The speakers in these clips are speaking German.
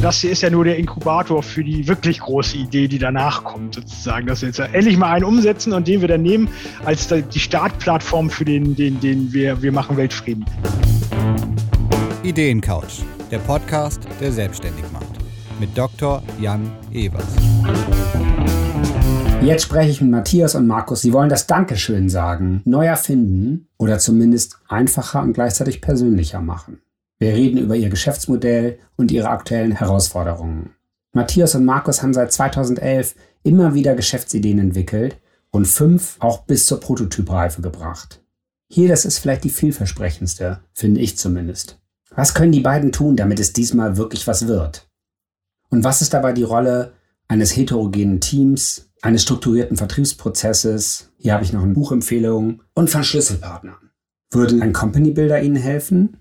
Das hier ist ja nur der Inkubator für die wirklich große Idee, die danach kommt, sozusagen. Dass wir jetzt endlich mal einen umsetzen und den wir dann nehmen als die Startplattform für den, den, den wir, wir machen Weltfrieden. Ideencouch, der Podcast, der selbstständig macht. Mit Dr. Jan Evers. Jetzt spreche ich mit Matthias und Markus. Sie wollen das Dankeschön sagen, neu erfinden oder zumindest einfacher und gleichzeitig persönlicher machen. Wir reden über ihr Geschäftsmodell und ihre aktuellen Herausforderungen. Matthias und Markus haben seit 2011 immer wieder Geschäftsideen entwickelt und fünf auch bis zur Prototypreife gebracht. Hier, das ist vielleicht die vielversprechendste, finde ich zumindest. Was können die beiden tun, damit es diesmal wirklich was wird? Und was ist dabei die Rolle eines heterogenen Teams, eines strukturierten Vertriebsprozesses, hier habe ich noch eine Buchempfehlung, und von Schlüsselpartnern? Würde ein Company Builder Ihnen helfen?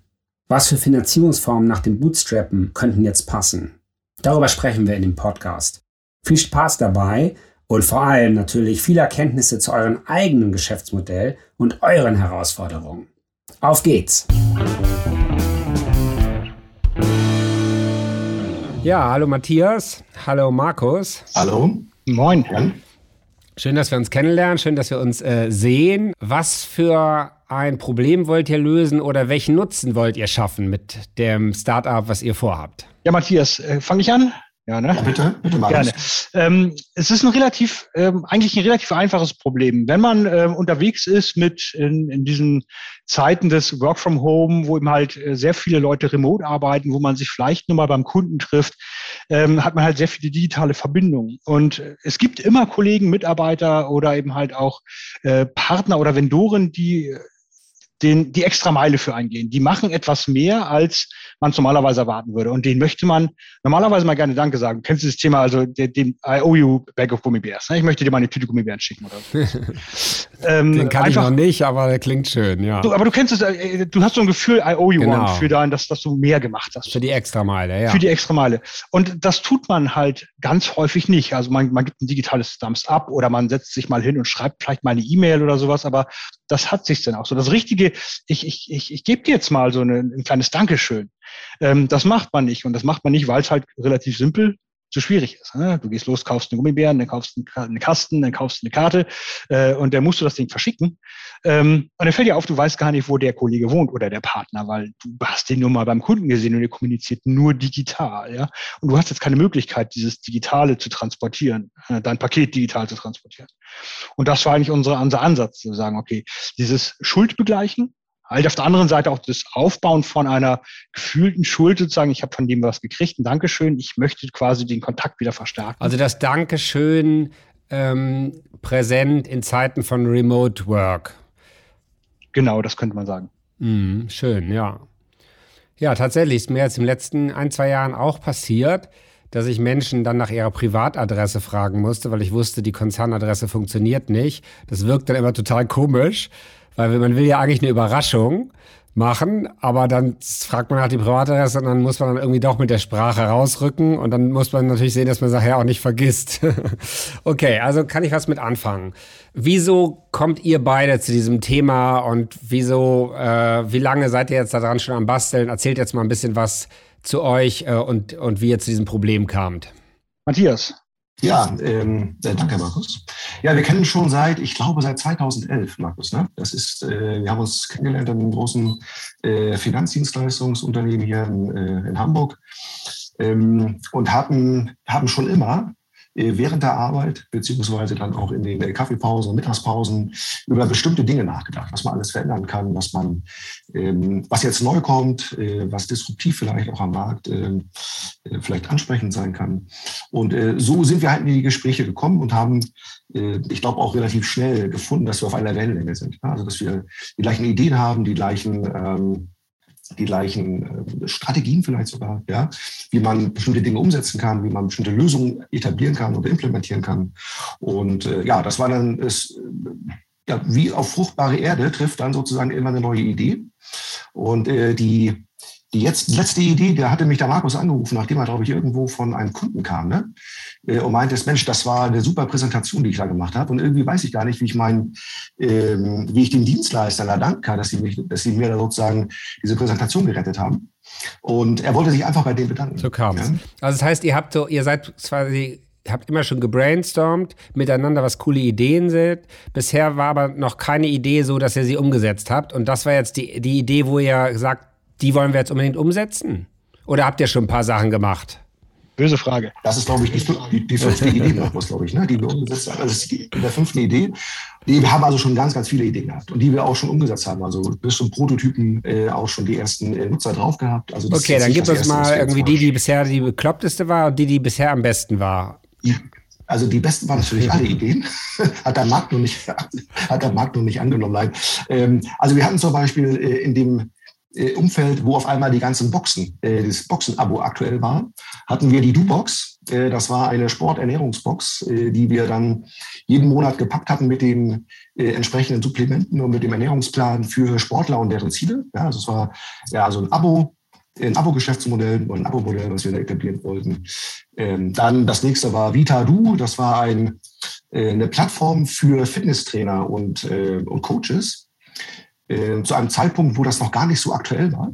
Was für Finanzierungsformen nach dem Bootstrappen könnten jetzt passen? Darüber sprechen wir in dem Podcast. Viel Spaß dabei und vor allem natürlich viele Erkenntnisse zu eurem eigenen Geschäftsmodell und euren Herausforderungen. Auf geht's! Ja, hallo Matthias, hallo Markus. Hallo. Moin. Schön, dass wir uns kennenlernen, schön, dass wir uns äh, sehen. Was für ein Problem wollt ihr lösen oder welchen Nutzen wollt ihr schaffen mit dem Startup, was ihr vorhabt? Ja, Matthias, äh, fange ich an? Ja, ne? Ja, bitte, bitte mal. Gerne. Ähm, es ist ein relativ, ähm, eigentlich ein relativ einfaches Problem. Wenn man ähm, unterwegs ist mit in, in diesen Zeiten des Work from Home, wo eben halt äh, sehr viele Leute remote arbeiten, wo man sich vielleicht nur mal beim Kunden trifft, ähm, hat man halt sehr viele digitale Verbindungen. Und äh, es gibt immer Kollegen, Mitarbeiter oder eben halt auch äh, Partner oder Vendoren, die den, die extra Meile für eingehen. Die machen etwas mehr, als man es normalerweise erwarten würde. Und den möchte man normalerweise mal gerne Danke sagen. Du kennst dieses Thema, also dem I owe you bag of Gummibärs. Ne? Ich möchte dir mal eine Tüte Gummibären schicken oder so. ähm, den kann einfach, ich noch nicht, aber der klingt schön, ja. Du, aber du kennst es, äh, du hast so ein Gefühl, I owe you genau. one für dein, dass, dass du mehr gemacht hast. Für die extra Meile, ja. Für die extra Meile. Und das tut man halt ganz häufig nicht. Also man, man gibt ein digitales Thumbs up oder man setzt sich mal hin und schreibt vielleicht mal eine E-Mail oder sowas, aber das hat sich dann auch so. Das Richtige, ich, ich, ich, ich gebe dir jetzt mal so eine, ein kleines Dankeschön. Ähm, das macht man nicht. Und das macht man nicht, weil es halt relativ simpel zu schwierig ist. Ne? Du gehst los, kaufst einen Gummibären, dann kaufst einen Kasten, dann kaufst eine Karte äh, und dann musst du das Ding verschicken. Ähm, und dann fällt dir auf, du weißt gar nicht, wo der Kollege wohnt oder der Partner, weil du hast den nur mal beim Kunden gesehen und der kommuniziert nur digital. Ja? Und du hast jetzt keine Möglichkeit, dieses Digitale zu transportieren, äh, dein Paket digital zu transportieren. Und das war eigentlich unsere, unser Ansatz, zu sagen, okay, dieses Schuldbegleichen, Halt auf der anderen Seite auch das Aufbauen von einer gefühlten Schuld sozusagen, ich habe von dem was gekriegt, ein Dankeschön, ich möchte quasi den Kontakt wieder verstärken. Also das Dankeschön ähm, präsent in Zeiten von Remote Work. Genau, das könnte man sagen. Mm, schön, ja. Ja, tatsächlich ist mir jetzt im letzten ein, zwei Jahren auch passiert, dass ich Menschen dann nach ihrer Privatadresse fragen musste, weil ich wusste, die Konzernadresse funktioniert nicht. Das wirkt dann immer total komisch. Weil man will ja eigentlich eine Überraschung machen, aber dann fragt man halt die Privatadresse und dann muss man dann irgendwie doch mit der Sprache rausrücken und dann muss man natürlich sehen, dass man nachher auch nicht vergisst. okay, also kann ich was mit anfangen. Wieso kommt ihr beide zu diesem Thema und wieso, äh, wie lange seid ihr jetzt daran schon am Basteln? Erzählt jetzt mal ein bisschen was zu euch äh, und, und wie ihr zu diesem Problem kamt. Matthias, ja, ähm, äh, danke, Markus. Ja, wir kennen schon seit, ich glaube, seit 2011, Markus. Ne? Das ist, äh, wir haben uns kennengelernt in einem großen äh, Finanzdienstleistungsunternehmen hier in, äh, in Hamburg ähm, und hatten, haben schon immer während der Arbeit, beziehungsweise dann auch in den äh, Kaffeepausen und Mittagspausen über bestimmte Dinge nachgedacht, was man alles verändern kann, was man, ähm, was jetzt neu kommt, äh, was disruptiv vielleicht auch am Markt ähm, vielleicht ansprechend sein kann. Und so sind wir halt in die Gespräche gekommen und haben, ich glaube, auch relativ schnell gefunden, dass wir auf einer Wellenlänge sind. Also, dass wir die gleichen Ideen haben, die gleichen ähm, die gleichen äh, Strategien vielleicht sogar, ja, wie man bestimmte Dinge umsetzen kann, wie man bestimmte Lösungen etablieren kann oder implementieren kann. Und äh, ja, das war dann, ist, ja, wie auf fruchtbare Erde trifft dann sozusagen immer eine neue Idee. Und äh, die die jetzt, letzte Idee, da hatte mich der Markus angerufen, nachdem er, glaube ich, irgendwo von einem Kunden kam, ne? Äh, und meinte, Mensch, das war eine super Präsentation, die ich da gemacht habe. Und irgendwie weiß ich gar nicht, wie ich meinen, ähm, wie ich den Dienstleistern da danken kann, dass sie mich, dass sie mir da sozusagen diese Präsentation gerettet haben. Und er wollte sich einfach bei denen bedanken. So kam es. Ja? Also das heißt, ihr habt so, ihr seid quasi habt immer schon gebrainstormt, miteinander was coole Ideen sind. Bisher war aber noch keine Idee so, dass ihr sie umgesetzt habt. Und das war jetzt die, die Idee, wo ihr sagt, die wollen wir jetzt unbedingt umsetzen? Oder habt ihr schon ein paar Sachen gemacht? Böse Frage. Das ist, glaube ich, die, die, die fünfte Idee, glaube ich, ne, die wir umgesetzt haben. Das ist die, der fünften Idee. Die, wir haben also schon ganz, ganz viele Ideen gehabt und die wir auch schon umgesetzt haben. Also bis zum Prototypen äh, auch schon die ersten äh, Nutzer drauf gehabt. Also okay, dann gib uns mal irgendwie die, die bisher die bekloppteste war und die, die bisher am besten war. Also die besten waren natürlich alle Ideen. hat der Markt nur nicht, hat der Markt nur nicht angenommen. Nein. Ähm, also wir hatten zum Beispiel äh, in dem äh, Umfeld, wo auf einmal die ganzen Boxen, äh, das Boxen-Abo aktuell war, hatten wir die Du-Box. Äh, das war eine Sporternährungsbox, äh, die wir dann jeden Monat gepackt hatten mit den äh, entsprechenden Supplementen und mit dem Ernährungsplan für Sportler und deren Ziele. Ja, also es war ja so ein Abo, ein Abo-Geschäftsmodell oder ein Abo-Modell, was wir da etablieren wollten. Ähm, dann das nächste war Vita Du. Das war ein, äh, eine Plattform für Fitnesstrainer und, äh, und Coaches äh, zu einem Zeitpunkt, wo das noch gar nicht so aktuell war.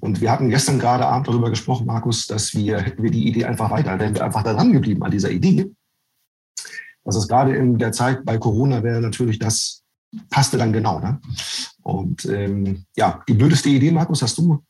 Und wir hatten gestern gerade Abend darüber gesprochen, Markus, dass wir, hätten wir die Idee einfach weiter, wären wir einfach daran geblieben an dieser Idee. Das ist gerade in der Zeit bei Corona wäre natürlich das, passte dann genau. Ne? Und ähm, ja, die blödeste Idee, Markus, hast du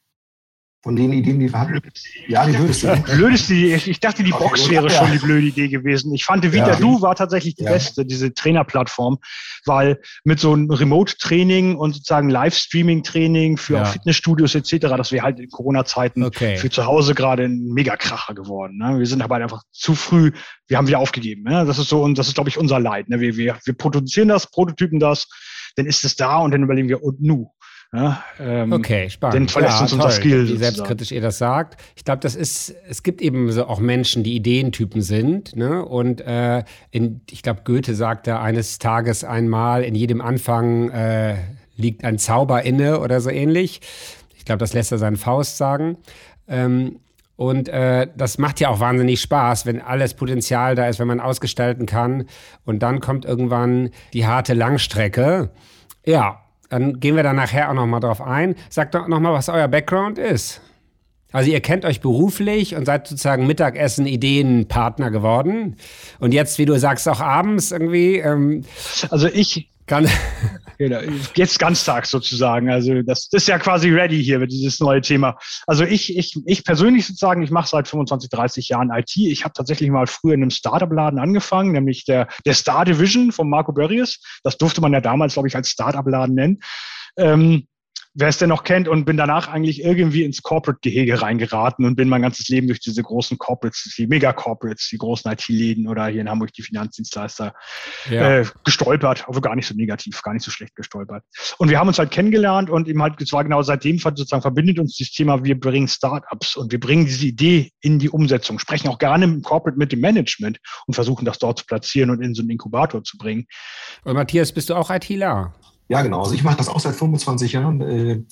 von den Ideen, die wir hatten? Ja, die blödeste. blödeste Idee. Ich dachte, die Box wäre schon die blöde Idee gewesen. Ich fand, Vita ja. Du war tatsächlich die ja. beste, diese Trainerplattform, weil mit so einem Remote-Training und sozusagen Livestreaming-Training für ja. Fitnessstudios etc., das wäre halt in Corona-Zeiten okay. für zu Hause gerade ein Megakracher geworden. Ne? Wir sind aber einfach zu früh, wir haben wieder aufgegeben. Ne? Das ist so, und das ist, glaube ich, unser Leid. Ne? Wir, wir, wir produzieren das, prototypen das, dann ist es da und dann überlegen wir, und nu, ja, ähm, okay, spannend. Den verlässt ja, uns unser Skill. Wie selbstkritisch ihr das sagt. Ich glaube, das ist, es gibt eben so auch Menschen, die Ideentypen sind. Ne? Und äh, in, ich glaube, Goethe sagte eines Tages einmal, in jedem Anfang äh, liegt ein Zauber inne oder so ähnlich. Ich glaube, das lässt er seinen Faust sagen. Ähm, und äh, das macht ja auch wahnsinnig Spaß, wenn alles Potenzial da ist, wenn man ausgestalten kann. Und dann kommt irgendwann die harte Langstrecke. Ja, dann gehen wir da nachher auch nochmal drauf ein. Sagt doch nochmal, was euer Background ist. Also ihr kennt euch beruflich und seid sozusagen Mittagessen Ideenpartner geworden. Und jetzt, wie du sagst, auch abends irgendwie. Ähm, also ich. Kann, Genau, jetzt ganztags sozusagen. Also das, ist ja quasi ready hier dieses neue Thema. Also ich, ich, ich persönlich sozusagen, ich mache seit 25, 30 Jahren IT. Ich habe tatsächlich mal früher in einem Startup-Laden angefangen, nämlich der, der Star Division von Marco Berries. Das durfte man ja damals, glaube ich, als Startup-Laden nennen. Ähm, wer es denn noch kennt und bin danach eigentlich irgendwie ins Corporate-Gehege reingeraten und bin mein ganzes Leben durch diese großen Corporates, die Mega-Corporates, die großen IT-Läden oder hier in Hamburg die Finanzdienstleister ja. äh, gestolpert, aber gar nicht so negativ, gar nicht so schlecht gestolpert. Und wir haben uns halt kennengelernt und eben halt, es war genau seitdem sozusagen verbindet uns das Thema, wir bringen Startups und wir bringen diese Idee in die Umsetzung, sprechen auch gerne im Corporate mit dem Management und versuchen das dort zu platzieren und in so einen Inkubator zu bringen. Und Matthias, bist du auch ITler? Ja, genau. Also ich mache das auch seit 25 Jahren.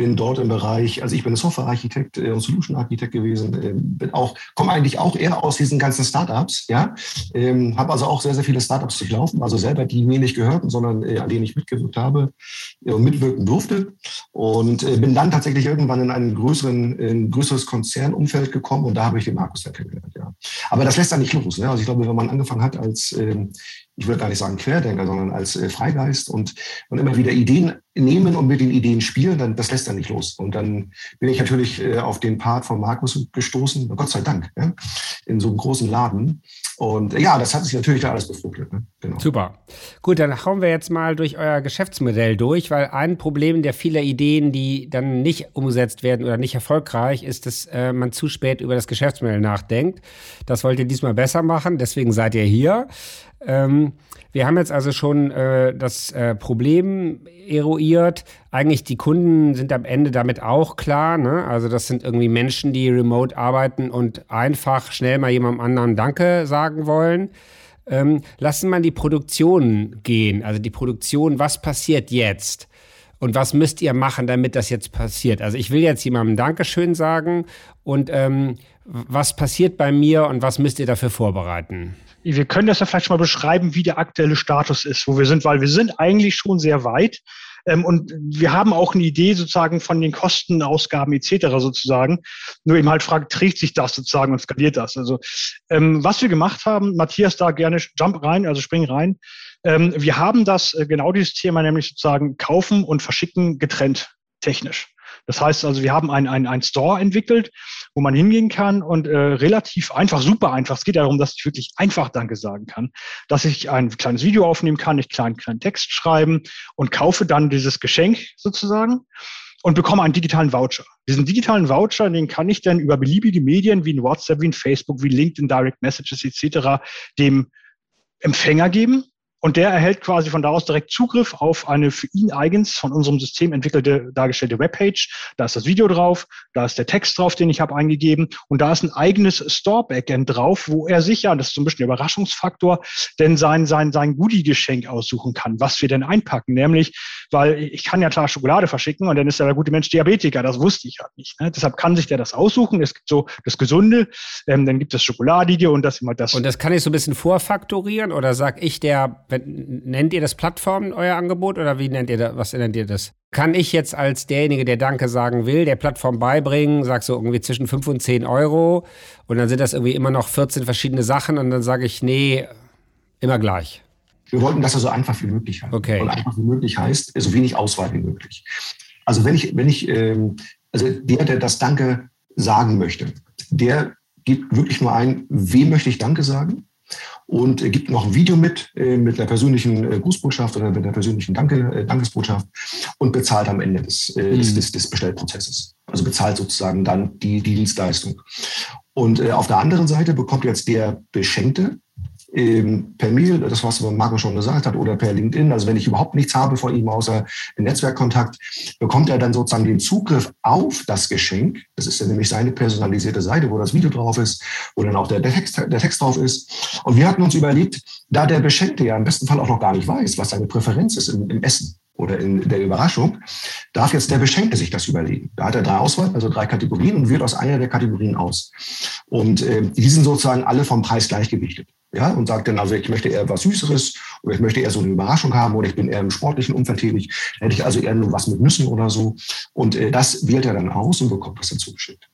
Äh, bin dort im Bereich, also ich bin Softwarearchitekt äh, und Solution Architekt gewesen, äh, bin auch, komme eigentlich auch eher aus diesen ganzen Startups, ja, ähm, habe also auch sehr, sehr viele Startups durchlaufen, also selber die mir nicht gehörten, sondern äh, an denen ich mitgewirkt habe äh, und mitwirken durfte und äh, bin dann tatsächlich irgendwann in einen größeren, in ein größeres Konzernumfeld gekommen und da habe ich den Markus dann kennengelernt, ja. Aber das lässt dann nicht los, ne? also ich glaube, wenn man angefangen hat als, ähm, ich würde gar nicht sagen Querdenker, sondern als äh, Freigeist und, und immer wieder Ideen nehmen und mit den Ideen spielen, dann das lässt dann nicht los. Und dann bin ich natürlich äh, auf den Part von Markus gestoßen, Gott sei Dank, ja, in so einem großen Laden. Und ja, das hat sich natürlich da alles befruchtet. Ne? Genau. Super. Gut, dann hauen wir jetzt mal durch euer Geschäftsmodell durch, weil ein Problem der vielen Ideen, die dann nicht umgesetzt werden oder nicht erfolgreich, ist, dass äh, man zu spät über das Geschäftsmodell nachdenkt. Das wollt ihr diesmal besser machen, deswegen seid ihr hier. Ähm, wir haben jetzt also schon äh, das äh, Problem eruiert. Eigentlich die Kunden sind am Ende damit auch klar. Ne? Also das sind irgendwie Menschen, die remote arbeiten und einfach schnell mal jemandem anderen Danke sagen wollen. Ähm, lassen wir die Produktion gehen. Also die Produktion, was passiert jetzt? Und was müsst ihr machen, damit das jetzt passiert? Also ich will jetzt jemandem Dankeschön sagen und ähm, was passiert bei mir und was müsst ihr dafür vorbereiten? Wir können das ja vielleicht mal beschreiben, wie der aktuelle Status ist, wo wir sind, weil wir sind eigentlich schon sehr weit. Ähm, und wir haben auch eine Idee sozusagen von den Kostenausgaben etc. sozusagen. Nur eben halt fragt, trägt sich das sozusagen und skaliert das? Also ähm, was wir gemacht haben, Matthias da gerne Jump rein, also spring rein. Ähm, wir haben das äh, genau dieses Thema nämlich sozusagen kaufen und verschicken getrennt technisch. Das heißt also, wir haben einen ein Store entwickelt, wo man hingehen kann und äh, relativ einfach, super einfach. Es geht darum, dass ich wirklich einfach Danke sagen kann, dass ich ein kleines Video aufnehmen kann, ich kleinen, kleinen Text schreiben und kaufe dann dieses Geschenk sozusagen und bekomme einen digitalen Voucher. Diesen digitalen Voucher, den kann ich dann über beliebige Medien wie ein WhatsApp, wie ein Facebook, wie LinkedIn Direct Messages etc. dem Empfänger geben und der erhält quasi von da aus direkt Zugriff auf eine für ihn eigens von unserem System entwickelte, dargestellte Webpage. Da ist das Video drauf, da ist der Text drauf, den ich habe eingegeben und da ist ein eigenes Store-Backend drauf, wo er sicher, das ist so ein bisschen der Überraschungsfaktor, denn sein, sein, sein Goodie-Geschenk aussuchen kann, was wir denn einpacken. Nämlich, weil ich kann ja klar Schokolade verschicken und dann ist ja der gute Mensch Diabetiker, das wusste ich halt nicht. Ne? Deshalb kann sich der das aussuchen. Es gibt so das Gesunde, ähm, dann gibt es Schokoladige und das immer das. Und das kann ich so ein bisschen vorfaktorieren oder sag ich der nennt ihr das Plattformen, euer Angebot, oder wie nennt ihr das, was nennt ihr das? Kann ich jetzt als derjenige, der Danke sagen will, der Plattform beibringen, sag so irgendwie zwischen 5 und 10 Euro und dann sind das irgendwie immer noch 14 verschiedene Sachen und dann sage ich, nee, immer gleich. Wir wollten das also einfach wie möglich halten. Okay. Und einfach wie möglich heißt, so wenig Auswahl wie möglich. Also wenn ich, wenn ich, ähm, also der, der das Danke sagen möchte, der gibt wirklich nur ein, wem möchte ich Danke sagen? Und gibt noch ein Video mit, äh, mit einer persönlichen äh, Grußbotschaft oder mit einer persönlichen Danke, äh, Dankesbotschaft und bezahlt am Ende des, äh, des, mhm. des, des Bestellprozesses. Also bezahlt sozusagen dann die, die Dienstleistung. Und äh, auf der anderen Seite bekommt jetzt der Beschenkte ähm, per Mail, das was Marco schon gesagt hat, oder per LinkedIn. Also wenn ich überhaupt nichts habe von ihm außer Netzwerkkontakt, bekommt er dann sozusagen den Zugriff auf das Geschenk. Das ist ja nämlich seine personalisierte Seite, wo das Video drauf ist, wo dann auch der, der, Text, der Text drauf ist. Und wir hatten uns überlegt, da der Beschenkte ja im besten Fall auch noch gar nicht weiß, was seine Präferenz ist im, im Essen oder in der Überraschung, darf jetzt der Beschenkte sich das überlegen. Da hat er drei Auswahl, also drei Kategorien und wählt aus einer der Kategorien aus. Und äh, die sind sozusagen alle vom Preis gleichgewichtet ja, und sagt dann, also ich möchte eher was Süßeres oder ich möchte eher so eine Überraschung haben oder ich bin eher im sportlichen Umfeld tätig, hätte ich also eher nur was mit Nüssen oder so. Und äh, das wählt er dann aus und bekommt das dann zugeschickt.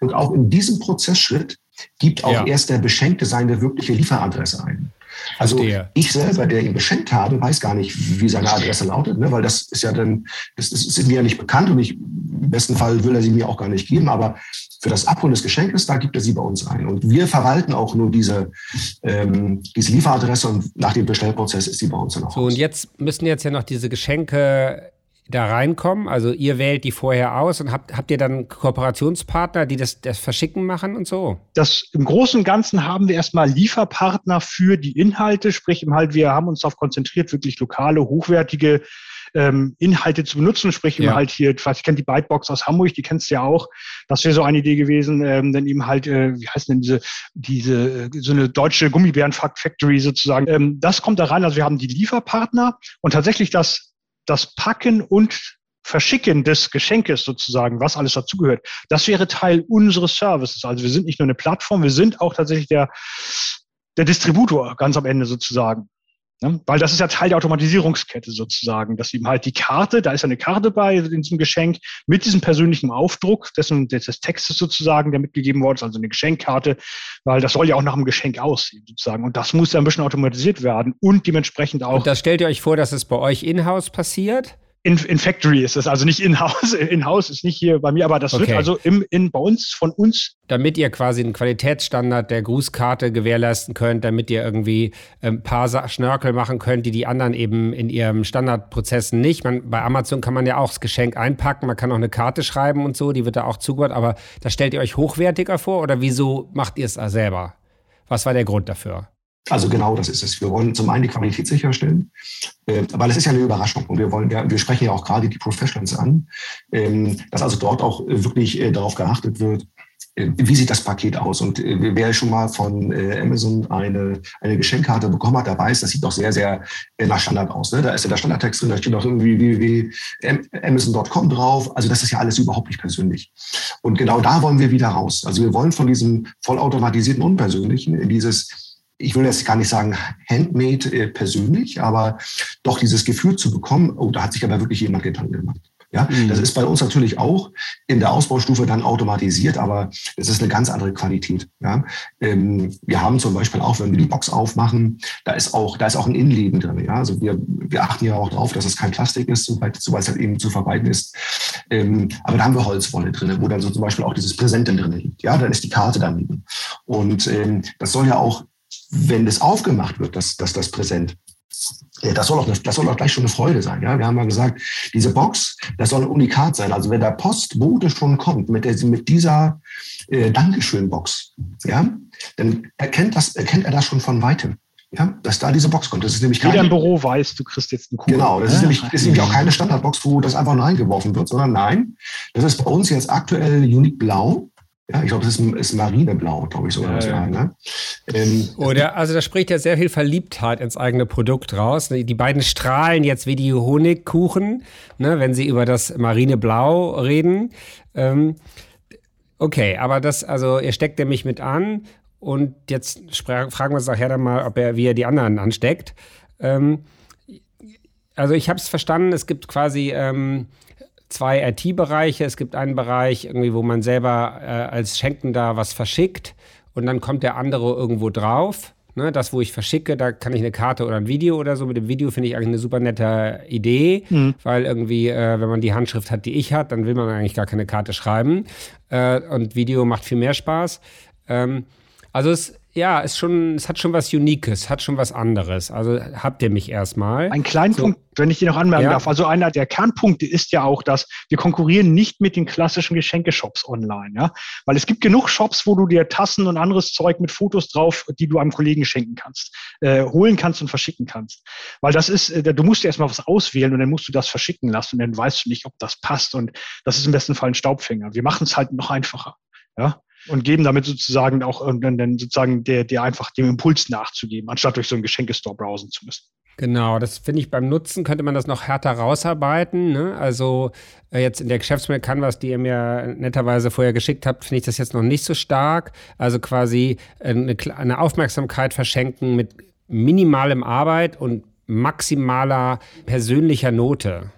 Und auch in diesem Prozessschritt gibt auch ja. erst der Beschenkte seine wirkliche Lieferadresse ein. Also Verstehe. ich selber, der ihn beschenkt habe, weiß gar nicht, wie seine Adresse lautet, ne? weil das ist ja dann, das, das ist mir ja nicht bekannt und ich, im besten Fall will er sie mir auch gar nicht geben, aber für das Abholen des Geschenkes, da gibt er sie bei uns ein. Und wir verwalten auch nur diese, ähm, diese Lieferadresse und nach dem Bestellprozess ist sie bei uns dann auch. So, und jetzt müssen jetzt ja noch diese Geschenke da reinkommen? Also ihr wählt die vorher aus und habt, habt ihr dann Kooperationspartner, die das, das Verschicken machen und so? Das im Großen und Ganzen haben wir erstmal Lieferpartner für die Inhalte, sprich im halt, wir haben uns darauf konzentriert, wirklich lokale, hochwertige ähm, Inhalte zu benutzen, sprich ja. eben halt hier, ich kenne die Bytebox aus Hamburg, die kennst du ja auch. Das wäre so eine Idee gewesen, ähm, denn eben halt, äh, wie heißt denn diese, diese, äh, so eine deutsche Gummibären-Factory sozusagen. Ähm, das kommt da rein, also wir haben die Lieferpartner und tatsächlich das, das Packen und Verschicken des Geschenkes sozusagen, was alles dazugehört, das wäre Teil unseres Services. Also wir sind nicht nur eine Plattform, wir sind auch tatsächlich der, der Distributor ganz am Ende sozusagen. Ne? Weil das ist ja Teil der Automatisierungskette sozusagen, dass eben halt die Karte, da ist eine Karte bei in diesem Geschenk mit diesem persönlichen Aufdruck dessen, des Textes sozusagen, der mitgegeben worden ist, also eine Geschenkkarte, weil das soll ja auch nach einem Geschenk aussehen sozusagen. Und das muss ja ein bisschen automatisiert werden und dementsprechend auch. Und das stellt ihr euch vor, dass es bei euch in-house passiert? In, in Factory ist es, also nicht in-house. In-house ist nicht hier bei mir, aber das okay. wird also im, in, bei uns, von uns. Damit ihr quasi einen Qualitätsstandard der Grußkarte gewährleisten könnt, damit ihr irgendwie ein ähm, paar Schnörkel machen könnt, die die anderen eben in ihren Standardprozessen nicht. Man, bei Amazon kann man ja auch das Geschenk einpacken, man kann auch eine Karte schreiben und so, die wird da auch zugehört, aber das stellt ihr euch hochwertiger vor oder wieso macht ihr es selber? Was war der Grund dafür? Also genau das ist es. Wir wollen zum einen die Qualität sicherstellen, äh, weil es ist ja eine Überraschung und wir wollen ja, wir sprechen ja auch gerade die Professionals an, ähm, dass also dort auch wirklich äh, darauf geachtet wird, äh, wie sieht das Paket aus? Und äh, wer schon mal von äh, Amazon eine, eine Geschenkkarte bekommen hat, der weiß, das sieht doch sehr, sehr nach Standard aus. Ne? Da ist ja der Standardtext drin, da steht auch irgendwie www.amazon.com drauf. Also das ist ja alles überhaupt nicht persönlich. Und genau da wollen wir wieder raus. Also wir wollen von diesem vollautomatisierten Unpersönlichen in dieses ich will jetzt gar nicht sagen handmade äh, persönlich, aber doch dieses Gefühl zu bekommen, oh, da hat sich aber wirklich jemand Gedanken gemacht. Ja, mhm. das ist bei uns natürlich auch in der Ausbaustufe dann automatisiert, aber es ist eine ganz andere Qualität. Ja, ähm, wir haben zum Beispiel auch, wenn wir die Box aufmachen, da ist auch, da ist auch ein Innenleben drin. Ja, also wir, wir achten ja auch darauf, dass es kein Plastik ist, sobald es halt eben zu vermeiden ist. Ähm, aber da haben wir Holzwolle drin, wo dann so zum Beispiel auch dieses Präsent drin liegt. Ja, dann ist die Karte daneben. Und ähm, das soll ja auch, wenn das aufgemacht wird, dass, dass das Präsent, das soll, auch, das soll auch gleich schon eine Freude sein. Ja? Wir haben mal gesagt, diese Box, das soll ein Unikat sein. Also wenn der Postbote schon kommt mit, der, mit dieser äh, Dankeschön-Box, ja, dann erkennt, das, erkennt er das schon von weitem. Ja, dass da diese Box kommt. Das ist nämlich keine, Jeder im Büro weiß, du kriegst jetzt einen Kuchen. Genau, das ist, nämlich, ist nämlich auch keine Standardbox, wo das einfach reingeworfen wird, sondern nein, das ist bei uns jetzt aktuell Unique Blau. Ja, ich glaube, es ist, ist Marineblau, glaube ich sogar. Ja, ja. Ne? Ähm, Oder, also da spricht ja sehr viel Verliebtheit ins eigene Produkt raus. Die beiden strahlen jetzt wie die Honigkuchen, ne, wenn sie über das Marineblau reden. Ähm, okay, aber das, also ihr steckt nämlich mit an und jetzt fragen wir uns nachher dann mal, ob er, wie er die anderen ansteckt. Ähm, also ich habe es verstanden, es gibt quasi ähm, zwei IT-Bereiche. Es gibt einen Bereich, irgendwie, wo man selber äh, als Schenkender was verschickt und dann kommt der andere irgendwo drauf. Ne, das, wo ich verschicke, da kann ich eine Karte oder ein Video oder so. Mit dem Video finde ich eigentlich eine super nette Idee, mhm. weil irgendwie, äh, wenn man die Handschrift hat, die ich hat, dann will man eigentlich gar keine Karte schreiben. Äh, und Video macht viel mehr Spaß. Ähm, also es ja, ist schon, es hat schon was Uniques, hat schon was anderes. Also habt ihr mich erstmal. Ein kleinen so. Punkt, wenn ich dir noch anmerken ja. darf. Also einer der Kernpunkte ist ja auch, dass wir konkurrieren nicht mit den klassischen Geschenkeshops online, ja. Weil es gibt genug Shops, wo du dir Tassen und anderes Zeug mit Fotos drauf, die du einem Kollegen schenken kannst, äh, holen kannst und verschicken kannst. Weil das ist, äh, du musst dir erstmal was auswählen und dann musst du das verschicken lassen und dann weißt du nicht, ob das passt. Und das ist im besten Fall ein Staubfänger. Wir machen es halt noch einfacher. Ja und geben damit sozusagen auch dann sozusagen der, der einfach dem Impuls nachzugeben, anstatt durch so einen Geschenkestore browsen zu müssen. Genau, das finde ich beim Nutzen könnte man das noch härter rausarbeiten. Ne? Also äh, jetzt in der Geschäftsmail Canvas, die ihr mir netterweise vorher geschickt habt, finde ich das jetzt noch nicht so stark. Also quasi äh, eine, eine Aufmerksamkeit verschenken mit minimalem Arbeit und maximaler persönlicher Note.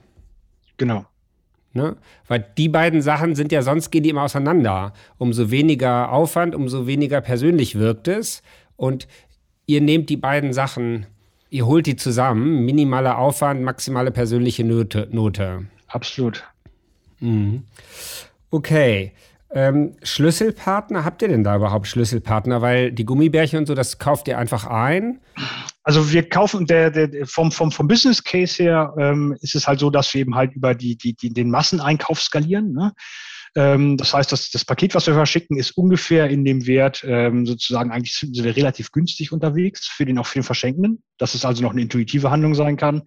Genau. Ne? Weil die beiden Sachen sind ja, sonst gehen die immer auseinander. Umso weniger Aufwand, umso weniger persönlich wirkt es. Und ihr nehmt die beiden Sachen, ihr holt die zusammen. Minimaler Aufwand, maximale persönliche Note. Note. Absolut. Mhm. Okay. Ähm, Schlüsselpartner, habt ihr denn da überhaupt Schlüsselpartner? Weil die Gummibärchen und so, das kauft ihr einfach ein? Also wir kaufen der, der vom, vom, vom Business Case her ähm, ist es halt so, dass wir eben halt über die, die, die, den Masseneinkauf skalieren. Ne? Ähm, das heißt, dass das Paket, was wir verschicken, ist ungefähr in dem Wert ähm, sozusagen eigentlich sind wir relativ günstig unterwegs für den auch für den Verschenken, dass es also noch eine intuitive Handlung sein kann.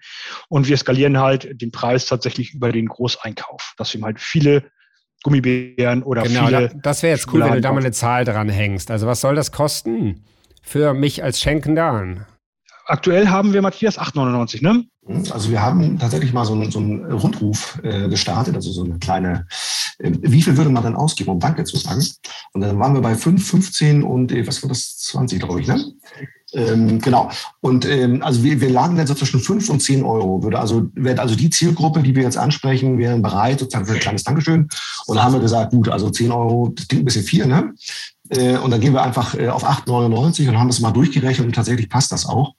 Und wir skalieren halt den Preis tatsächlich über den Großeinkauf, dass wir halt viele Gummibären oder genau, viele. Das wäre jetzt cool, wenn du da mal eine Zahl dran hängst. Also was soll das kosten für mich als Schenkender? Aktuell haben wir, Matthias, 8,99, ne? Also wir haben tatsächlich mal so einen, so einen Rundruf äh, gestartet, also so eine kleine, äh, wie viel würde man dann ausgeben, um Danke zu sagen? Und dann waren wir bei 5, 15 und äh, was war das, 20, glaube ich, ne? Ähm, genau. Und ähm, also wir, wir lagen dann so zwischen 5 und 10 Euro. Würde also, wäre also die Zielgruppe, die wir jetzt ansprechen, wären bereit, sozusagen für ein kleines Dankeschön. Und da haben wir gesagt, gut, also 10 Euro, das klingt ein bisschen viel, ne? Äh, und dann gehen wir einfach äh, auf 8,99 und haben das mal durchgerechnet und tatsächlich passt das auch,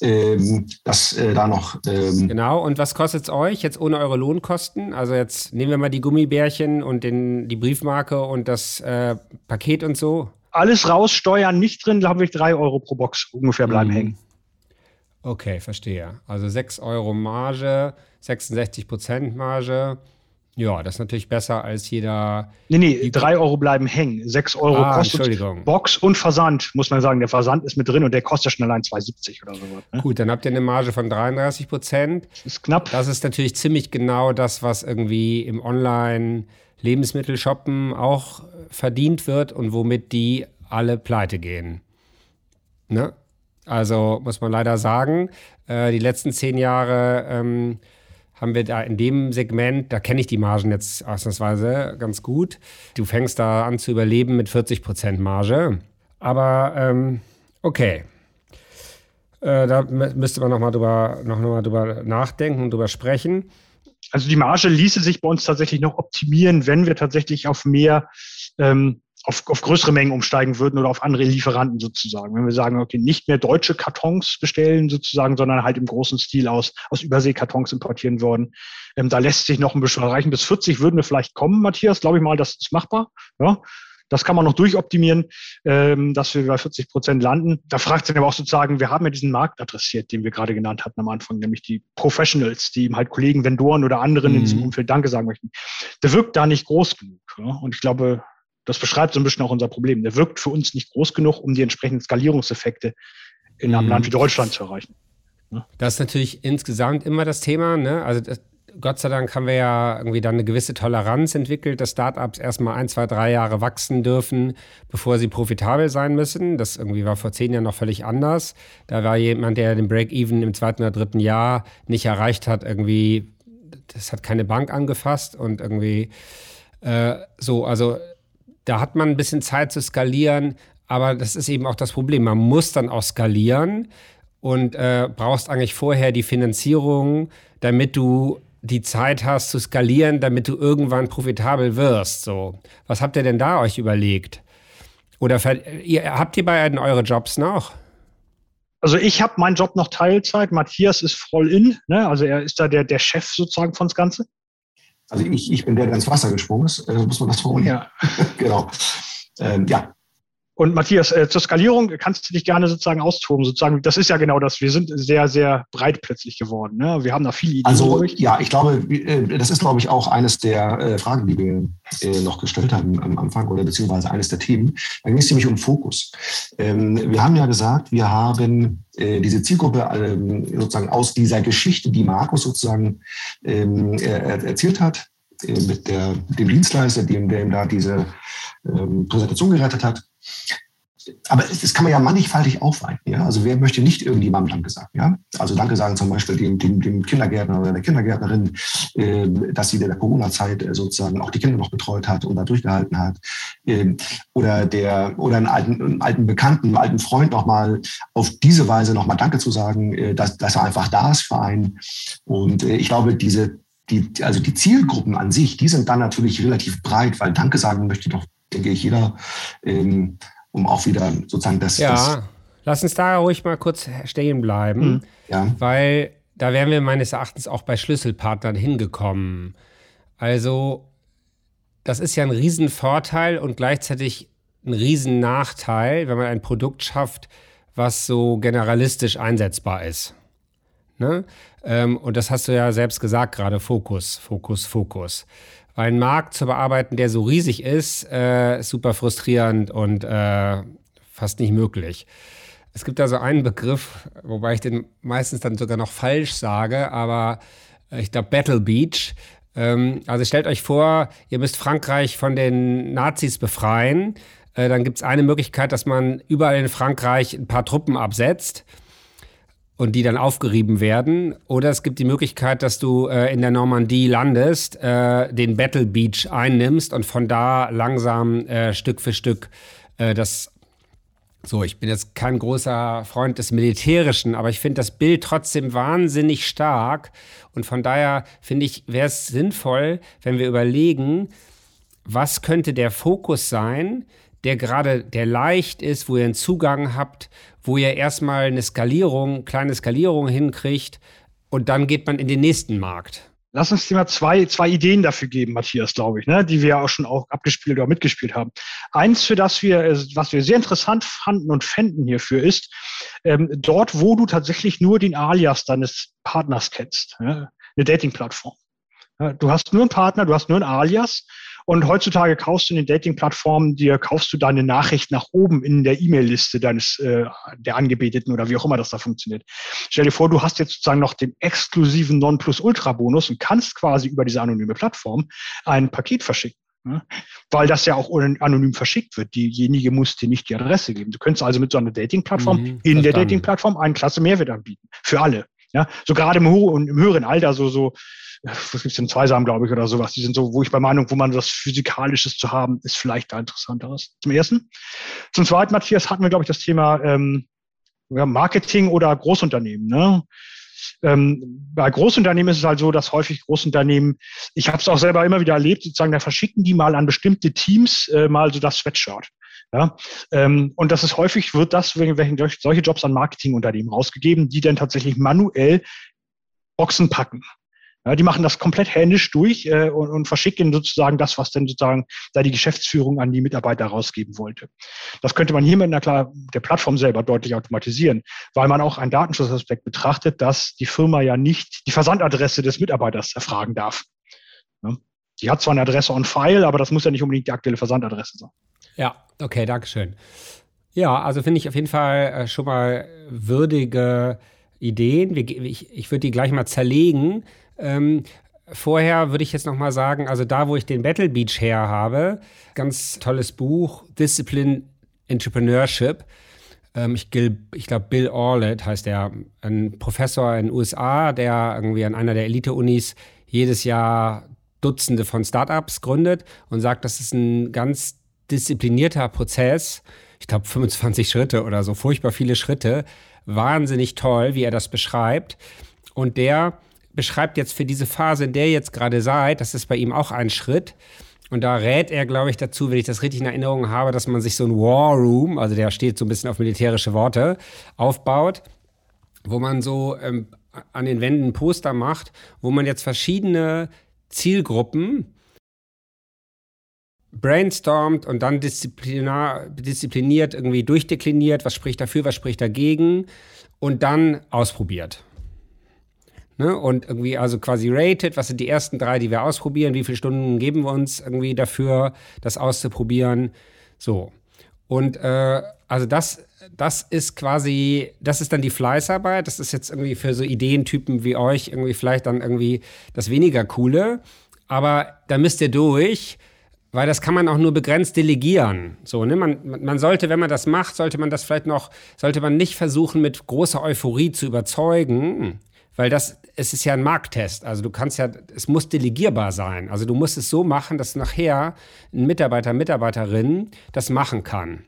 ähm, dass äh, da noch. Ähm genau, und was kostet es euch jetzt ohne eure Lohnkosten? Also jetzt nehmen wir mal die Gummibärchen und den, die Briefmarke und das äh, Paket und so. Alles raus, Steuern nicht drin, da habe ich drei Euro pro Box ungefähr bleiben mhm. hängen. Okay, verstehe. Also 6 Euro Marge, 66 Prozent Marge. Ja, das ist natürlich besser als jeder. Nee, nee, 3 Euro bleiben hängen. 6 Euro ah, kostet Box und Versand, muss man sagen. Der Versand ist mit drin und der kostet schon allein 2,70 oder so. Ne? Gut, dann habt ihr eine Marge von 33 Prozent. Das ist knapp. Das ist natürlich ziemlich genau das, was irgendwie im Online- Lebensmittel shoppen auch verdient wird und womit die alle pleite gehen. Ne? Also muss man leider sagen, äh, die letzten zehn Jahre ähm, haben wir da in dem Segment, da kenne ich die Margen jetzt ausnahmsweise ganz gut. Du fängst da an zu überleben mit 40 Prozent Marge. Aber ähm, okay. Äh, da müsste man nochmal drüber, noch mal drüber nachdenken und drüber sprechen. Also die Marge ließe sich bei uns tatsächlich noch optimieren, wenn wir tatsächlich auf mehr ähm, auf, auf größere Mengen umsteigen würden oder auf andere Lieferanten sozusagen. Wenn wir sagen, okay, nicht mehr deutsche Kartons bestellen sozusagen, sondern halt im großen Stil aus, aus Überseekartons importieren würden. Ähm, da lässt sich noch ein bisschen erreichen. Bis 40 würden wir vielleicht kommen, Matthias, glaube ich mal, das ist machbar. Ja. Das kann man noch durchoptimieren, ähm, dass wir bei 40 Prozent landen. Da fragt sich aber auch sozusagen, wir haben ja diesen Markt adressiert, den wir gerade genannt hatten am Anfang, nämlich die Professionals, die eben halt Kollegen, Vendoren oder anderen mhm. in diesem mhm. Umfeld Danke sagen möchten. Der wirkt da nicht groß genug. Ja? Und ich glaube, das beschreibt so ein bisschen auch unser Problem. Der wirkt für uns nicht groß genug, um die entsprechenden Skalierungseffekte in einem mhm. Land wie Deutschland zu erreichen. Das ist natürlich insgesamt immer das Thema. Ne? Also das, Gott sei Dank haben wir ja irgendwie dann eine gewisse Toleranz entwickelt, dass Startups erstmal ein, zwei, drei Jahre wachsen dürfen, bevor sie profitabel sein müssen. Das irgendwie war vor zehn Jahren noch völlig anders. Da war jemand, der den Break-Even im zweiten oder dritten Jahr nicht erreicht hat, irgendwie, das hat keine Bank angefasst und irgendwie äh, so, also da hat man ein bisschen Zeit zu skalieren, aber das ist eben auch das Problem. Man muss dann auch skalieren und äh, brauchst eigentlich vorher die Finanzierung, damit du die Zeit hast zu skalieren, damit du irgendwann profitabel wirst. So, was habt ihr denn da euch überlegt? Oder ihr, habt ihr beiden eure Jobs noch? Also ich habe meinen Job noch Teilzeit. Matthias ist voll in. Ne? Also er ist da der, der Chef sozusagen von das Ganze. Also ich, ich bin der, der ins Wasser gesprungen ist, äh, muss man das formulieren. Ja. genau. Ähm, ja, und Matthias, äh, zur Skalierung kannst du dich gerne sozusagen austoben. Sozusagen, das ist ja genau das. Wir sind sehr, sehr breit plötzlich geworden. Ne? Wir haben da viele Ideen. Also ja, ich glaube, äh, das ist, glaube ich, auch eines der äh, Fragen, die wir äh, noch gestellt haben am Anfang oder beziehungsweise eines der Themen. Da ging es nämlich um Fokus. Ähm, wir haben ja gesagt, wir haben äh, diese Zielgruppe ähm, sozusagen aus dieser Geschichte, die Markus sozusagen ähm, erzählt hat, äh, mit der, dem Dienstleister, dem, der ihm da diese ähm, Präsentation gerettet hat aber das kann man ja mannigfaltig aufweiten. Ja? Also wer möchte nicht irgendjemandem Danke sagen? Ja? Also Danke sagen zum Beispiel dem, dem, dem Kindergärtner oder der Kindergärtnerin, äh, dass sie in der Corona-Zeit äh, sozusagen auch die Kinder noch betreut hat und da durchgehalten hat. Äh, oder der oder einen alten, einen alten Bekannten, einen alten Freund nochmal auf diese Weise nochmal Danke zu sagen, äh, dass, dass er einfach da ist für einen. Und äh, ich glaube, diese die, also die Zielgruppen an sich, die sind dann natürlich relativ breit, weil Danke sagen möchte doch, denke ich, jeder. Ähm, um auch wieder sozusagen das. Ja, das lass uns da ruhig mal kurz stehen bleiben, mhm. ja. weil da wären wir meines Erachtens auch bei Schlüsselpartnern hingekommen. Also, das ist ja ein Riesenvorteil und gleichzeitig ein Riesennachteil, wenn man ein Produkt schafft, was so generalistisch einsetzbar ist. Ne? Ähm, und das hast du ja selbst gesagt gerade, Fokus, Fokus, Fokus einen Markt zu bearbeiten, der so riesig ist, äh, ist super frustrierend und äh, fast nicht möglich. Es gibt also einen Begriff, wobei ich den meistens dann sogar noch falsch sage, aber äh, ich glaube Battle Beach. Ähm, also stellt euch vor, ihr müsst Frankreich von den Nazis befreien. Äh, dann gibt es eine Möglichkeit, dass man überall in Frankreich ein paar Truppen absetzt und die dann aufgerieben werden. Oder es gibt die Möglichkeit, dass du äh, in der Normandie landest, äh, den Battle Beach einnimmst und von da langsam äh, Stück für Stück äh, das. So, ich bin jetzt kein großer Freund des Militärischen, aber ich finde das Bild trotzdem wahnsinnig stark. Und von daher finde ich, wäre es sinnvoll, wenn wir überlegen, was könnte der Fokus sein, der gerade, der leicht ist, wo ihr einen Zugang habt, wo ihr erstmal eine Skalierung, kleine Skalierung hinkriegt und dann geht man in den nächsten Markt. Lass uns dir mal zwei, zwei Ideen dafür geben, Matthias, glaube ich, ne, die wir auch schon auch abgespielt oder mitgespielt haben. Eins, für das wir, äh, was wir sehr interessant fanden und fänden hierfür ist, ähm, dort, wo du tatsächlich nur den Alias deines Partners kennst, ne, eine Dating-Plattform. Du hast nur einen Partner, du hast nur ein Alias und heutzutage kaufst du in den Dating-Plattformen, dir kaufst du deine Nachricht nach oben in der E-Mail-Liste deines äh, der Angebeteten oder wie auch immer das da funktioniert. Stell dir vor, du hast jetzt sozusagen noch den exklusiven Non-Plus-Ultra-Bonus und kannst quasi über diese anonyme Plattform ein Paket verschicken. Ne? Weil das ja auch anonym verschickt wird. Diejenige muss dir nicht die Adresse geben. Du könntest also mit so einer Dating-Plattform mhm, in der Dating-Plattform einen klasse Mehrwert anbieten. Für alle. Ja, so gerade im, im, im höheren Alter, so, so, was gibt's denn, Zweisam, glaube ich, oder sowas. Die sind so, wo ich bei Meinung, wo man was Physikalisches zu haben, ist vielleicht da interessanteres. Zum ersten. Zum zweiten, Matthias, hatten wir, glaube ich, das Thema ähm, Marketing oder Großunternehmen. Ne? Ähm, bei Großunternehmen ist es halt so, dass häufig Großunternehmen, ich habe es auch selber immer wieder erlebt, sozusagen, da verschicken die mal an bestimmte Teams äh, mal so das Sweatshirt. Ja, ähm, und das ist häufig, wird das, wenn solche Jobs an Marketingunternehmen rausgegeben, die dann tatsächlich manuell Boxen packen. Ja, die machen das komplett händisch durch äh, und, und verschicken sozusagen das, was denn sozusagen da die Geschäftsführung an die Mitarbeiter rausgeben wollte. Das könnte man hier mit einer klar der Plattform selber deutlich automatisieren, weil man auch einen Datenschutzaspekt betrachtet, dass die Firma ja nicht die Versandadresse des Mitarbeiters erfragen darf. Ja, die hat zwar eine Adresse on File, aber das muss ja nicht unbedingt die aktuelle Versandadresse sein. Ja, okay, Dankeschön. Ja, also finde ich auf jeden Fall äh, schon mal würdige Ideen. Ich, ich würde die gleich mal zerlegen. Ähm, vorher würde ich jetzt noch mal sagen, also da, wo ich den Battle Beach her habe, ganz tolles Buch, Discipline Entrepreneurship. Ähm, ich, ich glaube, Bill Orlett heißt der, ein Professor in den USA, der irgendwie an einer der Elite-Unis jedes Jahr Dutzende von Startups gründet und sagt, das ist ein ganz disziplinierter Prozess. Ich glaube, 25 Schritte oder so, furchtbar viele Schritte. Wahnsinnig toll, wie er das beschreibt. Und der beschreibt jetzt für diese Phase, in der ihr jetzt gerade seid, das ist bei ihm auch ein Schritt. Und da rät er, glaube ich, dazu, wenn ich das richtig in Erinnerung habe, dass man sich so ein War Room, also der steht so ein bisschen auf militärische Worte, aufbaut, wo man so ähm, an den Wänden Poster macht, wo man jetzt verschiedene Zielgruppen brainstormt und dann diszipliniert irgendwie durchdekliniert, was spricht dafür, was spricht dagegen und dann ausprobiert. Ne? Und irgendwie also quasi rated, was sind die ersten drei, die wir ausprobieren, wie viele Stunden geben wir uns irgendwie dafür, das auszuprobieren. So. Und äh, also das, das ist quasi, das ist dann die Fleißarbeit. Das ist jetzt irgendwie für so Ideentypen wie euch irgendwie vielleicht dann irgendwie das weniger coole. Aber da müsst ihr durch, weil das kann man auch nur begrenzt delegieren. So, ne? man, man sollte, wenn man das macht, sollte man das vielleicht noch, sollte man nicht versuchen, mit großer Euphorie zu überzeugen, weil das, es ist ja ein Markttest. Also du kannst ja, es muss delegierbar sein. Also du musst es so machen, dass nachher ein Mitarbeiter, Mitarbeiterin das machen kann.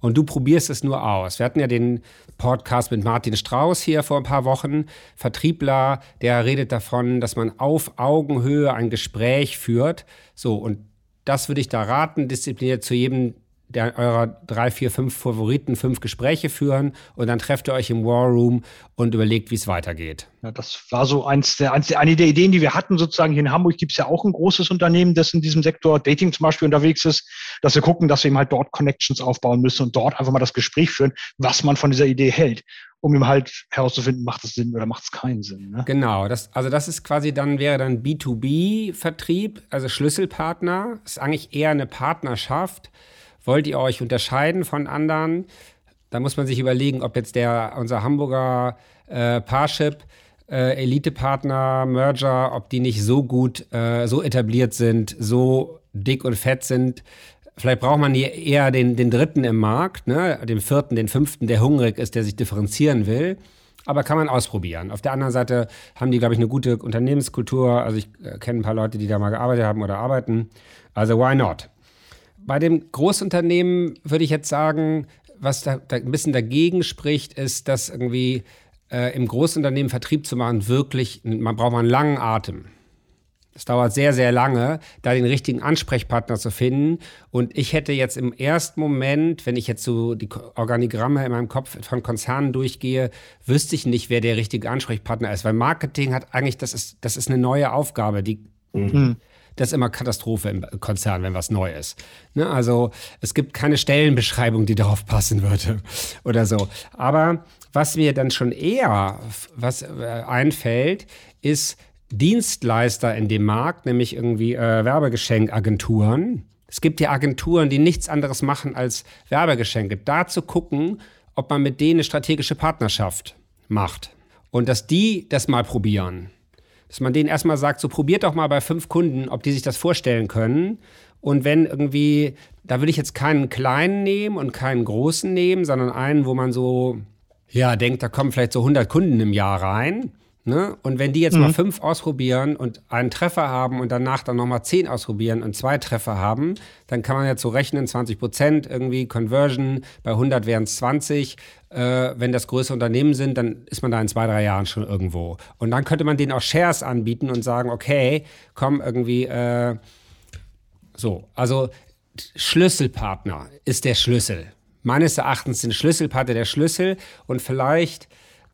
Und du probierst es nur aus. Wir hatten ja den Podcast mit Martin Strauß hier vor ein paar Wochen, Vertriebler, der redet davon, dass man auf Augenhöhe ein Gespräch führt. So, und das würde ich da raten, diszipliniert zu jedem der eurer drei, vier, fünf Favoriten fünf Gespräche führen und dann trefft ihr euch im War Room und überlegt, wie es weitergeht. Ja, das war so eins der, eins der, eine der Ideen, die wir hatten. Sozusagen hier in Hamburg gibt es ja auch ein großes Unternehmen, das in diesem Sektor Dating zum Beispiel unterwegs ist, dass wir gucken, dass wir eben halt dort Connections aufbauen müssen und dort einfach mal das Gespräch führen, was man von dieser Idee hält um ihm halt herauszufinden, macht es Sinn oder macht es keinen Sinn. Ne? Genau, das, also das ist quasi dann, wäre dann B2B-Vertrieb, also Schlüsselpartner. Ist eigentlich eher eine Partnerschaft. Wollt ihr euch unterscheiden von anderen? Da muss man sich überlegen, ob jetzt der, unser Hamburger äh, Parship äh, Elite-Partner, Merger, ob die nicht so gut, äh, so etabliert sind, so dick und fett sind. Vielleicht braucht man hier eher den, den dritten im Markt, ne? den vierten, den fünften, der hungrig ist, der sich differenzieren will. Aber kann man ausprobieren. Auf der anderen Seite haben die, glaube ich, eine gute Unternehmenskultur. Also ich äh, kenne ein paar Leute, die da mal gearbeitet haben oder arbeiten. Also why not? Bei dem Großunternehmen würde ich jetzt sagen, was da, da ein bisschen dagegen spricht, ist, dass irgendwie äh, im Großunternehmen Vertrieb zu machen, wirklich, man braucht einen langen Atem. Es dauert sehr, sehr lange, da den richtigen Ansprechpartner zu finden. Und ich hätte jetzt im ersten Moment, wenn ich jetzt so die Organigramme in meinem Kopf von Konzernen durchgehe, wüsste ich nicht, wer der richtige Ansprechpartner ist. Weil Marketing hat eigentlich, das ist, das ist eine neue Aufgabe. Die, mhm das ist immer Katastrophe im Konzern, wenn was neu ist. Ne? Also es gibt keine Stellenbeschreibung, die darauf passen würde oder so. Aber was mir dann schon eher was äh, einfällt, ist Dienstleister in dem Markt, nämlich irgendwie äh, Werbegeschenkagenturen. Es gibt ja Agenturen, die nichts anderes machen als Werbegeschenke. Da zu gucken, ob man mit denen eine strategische Partnerschaft macht. Und dass die das mal probieren dass man denen erstmal sagt, so probiert doch mal bei fünf Kunden, ob die sich das vorstellen können. Und wenn irgendwie, da will ich jetzt keinen kleinen nehmen und keinen großen nehmen, sondern einen, wo man so, ja, denkt, da kommen vielleicht so 100 Kunden im Jahr rein. Ne? Und wenn die jetzt mhm. mal fünf ausprobieren und einen Treffer haben und danach dann nochmal zehn ausprobieren und zwei Treffer haben, dann kann man ja so rechnen, 20 Prozent irgendwie Conversion, bei 100 wären es 20. Äh, wenn das größere Unternehmen sind, dann ist man da in zwei, drei Jahren schon irgendwo. Und dann könnte man denen auch Shares anbieten und sagen, okay, komm irgendwie, äh, so, also Schlüsselpartner ist der Schlüssel. Meines Erachtens sind Schlüsselpartner der Schlüssel und vielleicht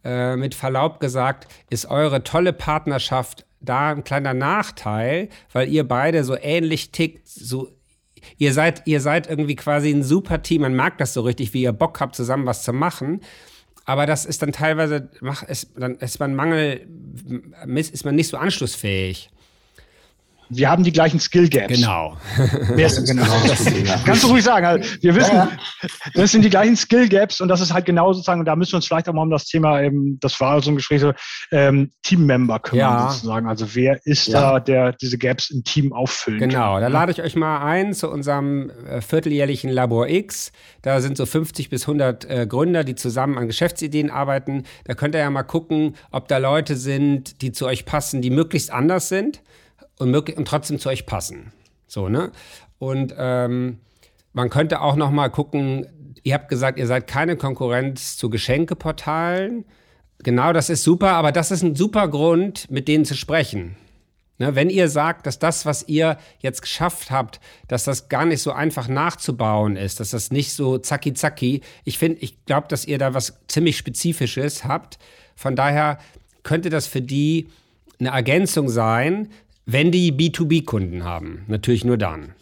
äh, mit Verlaub gesagt, ist eure tolle Partnerschaft da ein kleiner Nachteil, weil ihr beide so ähnlich tickt, so ihr seid, ihr seid irgendwie quasi ein super Team. Man merkt das so richtig, wie ihr Bock habt, zusammen was zu machen. Aber das ist dann teilweise, ist, dann ist man Mangel, ist man nicht so anschlussfähig wir haben die gleichen Skill Gaps. Genau. Mehr ist genau das, kannst du ruhig sagen. Also wir wissen, ja. das sind die gleichen Skill Gaps und das ist halt genau sozusagen, und da müssen wir uns vielleicht auch mal um das Thema, eben, das war so ein Gespräch, so, ähm, Team-Member kümmern ja. sozusagen. Also wer ist ja. da, der diese Gaps im Team auffüllen Genau, da lade ich euch mal ein zu unserem äh, vierteljährlichen Labor X. Da sind so 50 bis 100 äh, Gründer, die zusammen an Geschäftsideen arbeiten. Da könnt ihr ja mal gucken, ob da Leute sind, die zu euch passen, die möglichst anders sind und, möglich, und trotzdem zu euch passen. So, ne? Und ähm, man könnte auch noch mal gucken, ihr habt gesagt, ihr seid keine Konkurrenz zu Geschenkeportalen. Genau, das ist super, aber das ist ein super Grund, mit denen zu sprechen. Ne, wenn ihr sagt, dass das, was ihr jetzt geschafft habt, dass das gar nicht so einfach nachzubauen ist, dass das nicht so zacki zacki, ich finde, ich glaube, dass ihr da was ziemlich Spezifisches habt. Von daher könnte das für die eine Ergänzung sein, wenn die B2B-Kunden haben, natürlich nur dann.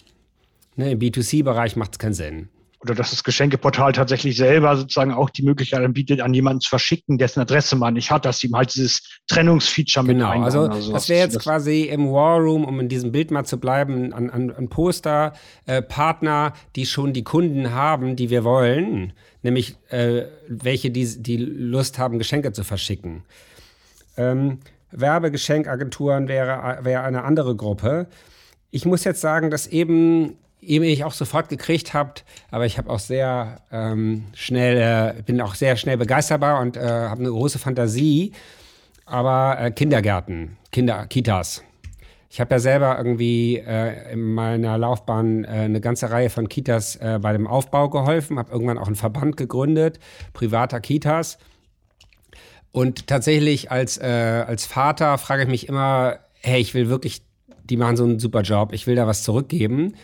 Ne, Im B2C-Bereich macht es keinen Sinn. Oder dass das Geschenkeportal tatsächlich selber sozusagen auch die Möglichkeit anbietet, an jemanden zu verschicken, dessen Adresse man nicht hat, dass ihm halt dieses Trennungsfeature genau, mit Genau, also das wäre jetzt das quasi im War Room, um in diesem Bild mal zu bleiben, an, an, an Poster, äh, Partner, die schon die Kunden haben, die wir wollen, nämlich äh, welche, die, die Lust haben, Geschenke zu verschicken. Ähm, Werbegeschenkagenturen wäre, wäre eine andere Gruppe. Ich muss jetzt sagen, dass eben eben ich auch sofort gekriegt habt, aber ich habe auch sehr ähm, schnell, äh, bin auch sehr schnell begeisterbar und äh, habe eine große Fantasie. Aber äh, Kindergärten, Kinder, Kitas. Ich habe ja selber irgendwie äh, in meiner Laufbahn äh, eine ganze Reihe von Kitas äh, bei dem Aufbau geholfen, habe irgendwann auch einen Verband gegründet, privater Kitas. Und tatsächlich als, äh, als Vater frage ich mich immer, hey, ich will wirklich, die machen so einen super Job, ich will da was zurückgeben.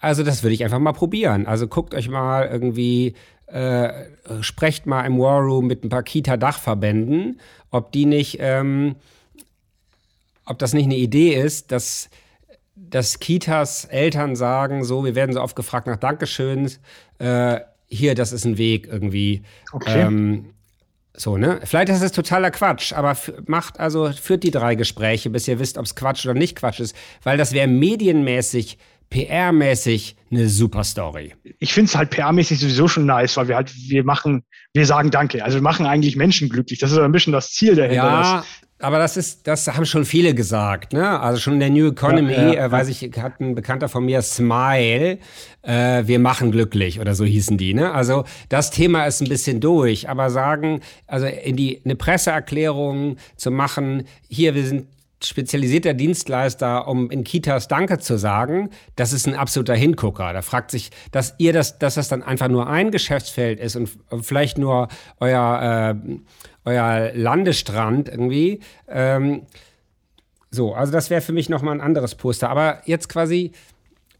Also das würde ich einfach mal probieren. Also guckt euch mal irgendwie, äh, sprecht mal im War Room mit ein paar Kita-Dachverbänden, ob die nicht, ähm, ob das nicht eine Idee ist, dass dass Kitas Eltern sagen, so, wir werden so oft gefragt nach Dankeschöns, äh, hier, das ist ein Weg irgendwie. Okay. Ähm, so, ne? Vielleicht ist es totaler Quatsch, aber macht also, führt die drei Gespräche, bis ihr wisst, ob es Quatsch oder nicht Quatsch ist, weil das wäre medienmäßig, PR-mäßig eine super Story. Ich finde es halt PR-mäßig sowieso schon nice, weil wir halt, wir machen, wir sagen Danke. Also wir machen eigentlich Menschen glücklich. Das ist ein bisschen das Ziel dahinter. Ja, aber das ist, das haben schon viele gesagt, ne? Also schon in der New Economy, ja, ja, äh, weiß ich, hat ein Bekannter von mir Smile, äh, wir machen glücklich oder so hießen die, ne? Also das Thema ist ein bisschen durch, aber sagen, also in die eine Presseerklärung zu machen, hier wir sind spezialisierter Dienstleister, um in Kitas Danke zu sagen, das ist ein absoluter Hingucker. Da fragt sich, dass ihr das, dass das dann einfach nur ein Geschäftsfeld ist und vielleicht nur euer äh, euer Landestrand irgendwie. Ähm, so, also das wäre für mich nochmal ein anderes Poster. Aber jetzt quasi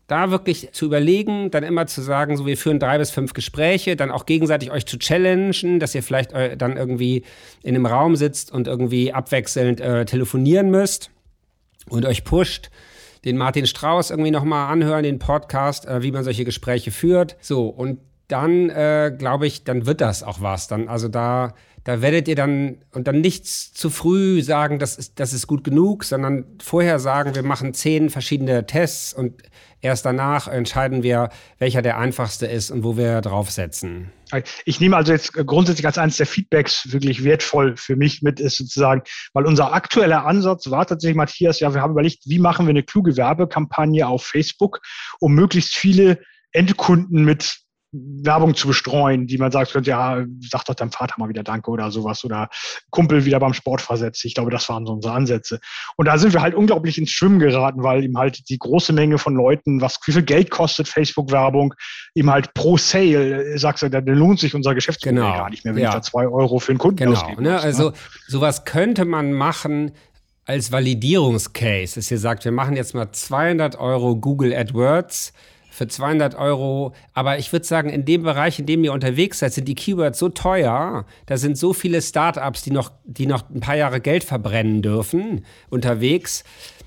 da wirklich zu überlegen, dann immer zu sagen, so wir führen drei bis fünf Gespräche, dann auch gegenseitig euch zu challengen, dass ihr vielleicht dann irgendwie in einem Raum sitzt und irgendwie abwechselnd äh, telefonieren müsst und euch pusht. Den Martin Strauß irgendwie nochmal anhören, den Podcast, äh, wie man solche Gespräche führt. So, und dann äh, glaube ich, dann wird das auch was. Dann, also da da werdet ihr dann und dann nichts zu früh sagen, das ist, das ist gut genug, sondern vorher sagen, wir machen zehn verschiedene Tests und Erst danach entscheiden wir, welcher der einfachste ist und wo wir draufsetzen. Ich nehme also jetzt grundsätzlich als eines der Feedbacks wirklich wertvoll für mich mit, ist sozusagen, weil unser aktueller Ansatz war tatsächlich, Matthias, ja, wir haben überlegt, wie machen wir eine kluge Werbekampagne auf Facebook, um möglichst viele Endkunden mit Werbung zu bestreuen, die man sagt, ja, sag doch deinem Vater mal wieder Danke oder sowas oder Kumpel wieder beim Sport versetzt. Ich glaube, das waren so unsere Ansätze. Und da sind wir halt unglaublich ins Schwimmen geraten, weil ihm halt die große Menge von Leuten, was wie viel Geld kostet Facebook-Werbung, ihm halt pro Sale, sagst du, da lohnt sich unser Geschäftsmodell genau. gar nicht mehr, wenn ja. ich da zwei Euro für einen Kunden genau. ausgebe. Ne? Also sowas könnte man machen, als Validierungscase, dass ihr sagt, wir machen jetzt mal 200 Euro Google AdWords für 200 Euro. Aber ich würde sagen, in dem Bereich, in dem ihr unterwegs seid, sind die Keywords so teuer. Da sind so viele Startups, die noch, die noch ein paar Jahre Geld verbrennen dürfen unterwegs.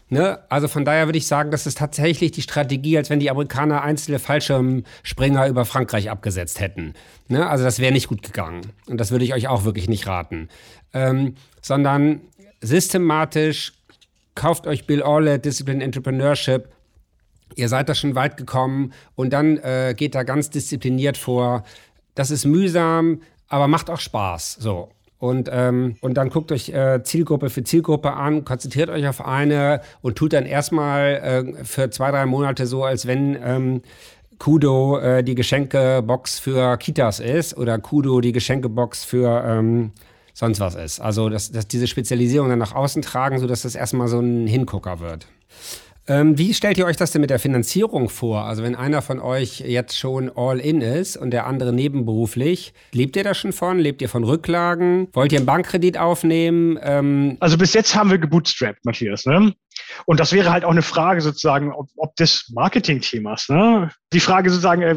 Ne? Also von daher würde ich sagen, das ist tatsächlich die Strategie, als wenn die Amerikaner einzelne Fallschirmspringer über Frankreich abgesetzt hätten. Ne? Also das wäre nicht gut gegangen. Und das würde ich euch auch wirklich nicht raten. Ähm, sondern systematisch kauft euch Bill Orlet, Discipline Entrepreneurship, ihr seid da schon weit gekommen und dann äh, geht da ganz diszipliniert vor. Das ist mühsam, aber macht auch Spaß. So. Und, ähm, und dann guckt euch äh, Zielgruppe für Zielgruppe an, konzentriert euch auf eine und tut dann erstmal äh, für zwei, drei Monate so, als wenn ähm, Kudo äh, die Geschenkebox für Kitas ist oder Kudo die Geschenkebox für ähm, sonst was ist. Also, dass, dass diese Spezialisierung dann nach außen tragen, sodass das erstmal so ein Hingucker wird. Ähm, wie stellt ihr euch das denn mit der Finanzierung vor? Also wenn einer von euch jetzt schon all in ist und der andere nebenberuflich, lebt ihr da schon von? Lebt ihr von Rücklagen? Wollt ihr einen Bankkredit aufnehmen? Ähm also bis jetzt haben wir gebootstrapped, Matthias. Ne? Und das wäre halt auch eine Frage sozusagen, ob, ob des Marketing-Themas. Ne? Die Frage sozusagen, äh,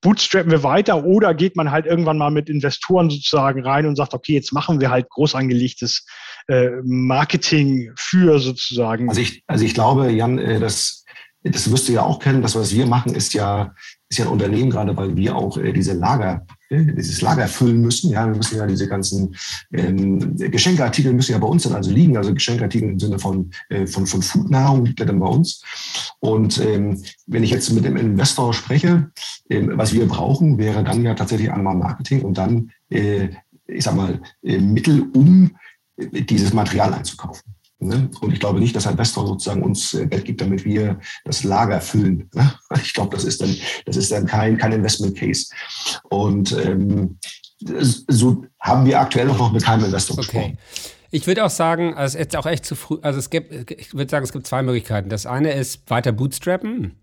bootstrappen wir weiter oder geht man halt irgendwann mal mit Investoren sozusagen rein und sagt, okay, jetzt machen wir halt groß angelegtes äh, Marketing für sozusagen. Also ich, also ich glaube, Jan, äh, das, das wirst du ja auch kennen, das, was wir machen, ist ja, ist ja ein Unternehmen, gerade weil wir auch äh, diese Lager dieses Lager füllen müssen. Ja, wir müssen ja diese ganzen ähm, Geschenkartikel müssen ja bei uns dann also liegen, also Geschenkartikel im Sinne von, von, von Foodnahrung liegt ja dann bei uns. Und ähm, wenn ich jetzt mit dem Investor spreche, ähm, was wir brauchen, wäre dann ja tatsächlich einmal Marketing und dann, äh, ich sag mal, äh, Mittel, um dieses Material einzukaufen. Ne? Und ich glaube nicht, dass ein Investor sozusagen uns äh, Geld gibt, damit wir das Lager füllen. Ne? Ich glaube, das ist dann, das ist dann kein, kein Investment Case. Und ähm, so haben wir aktuell noch mit keinem Investor okay. gesprochen. Ich würde auch sagen, also es ist jetzt auch echt zu früh. Also es gibt, ich würde sagen, es gibt zwei Möglichkeiten. Das eine ist weiter bootstrappen.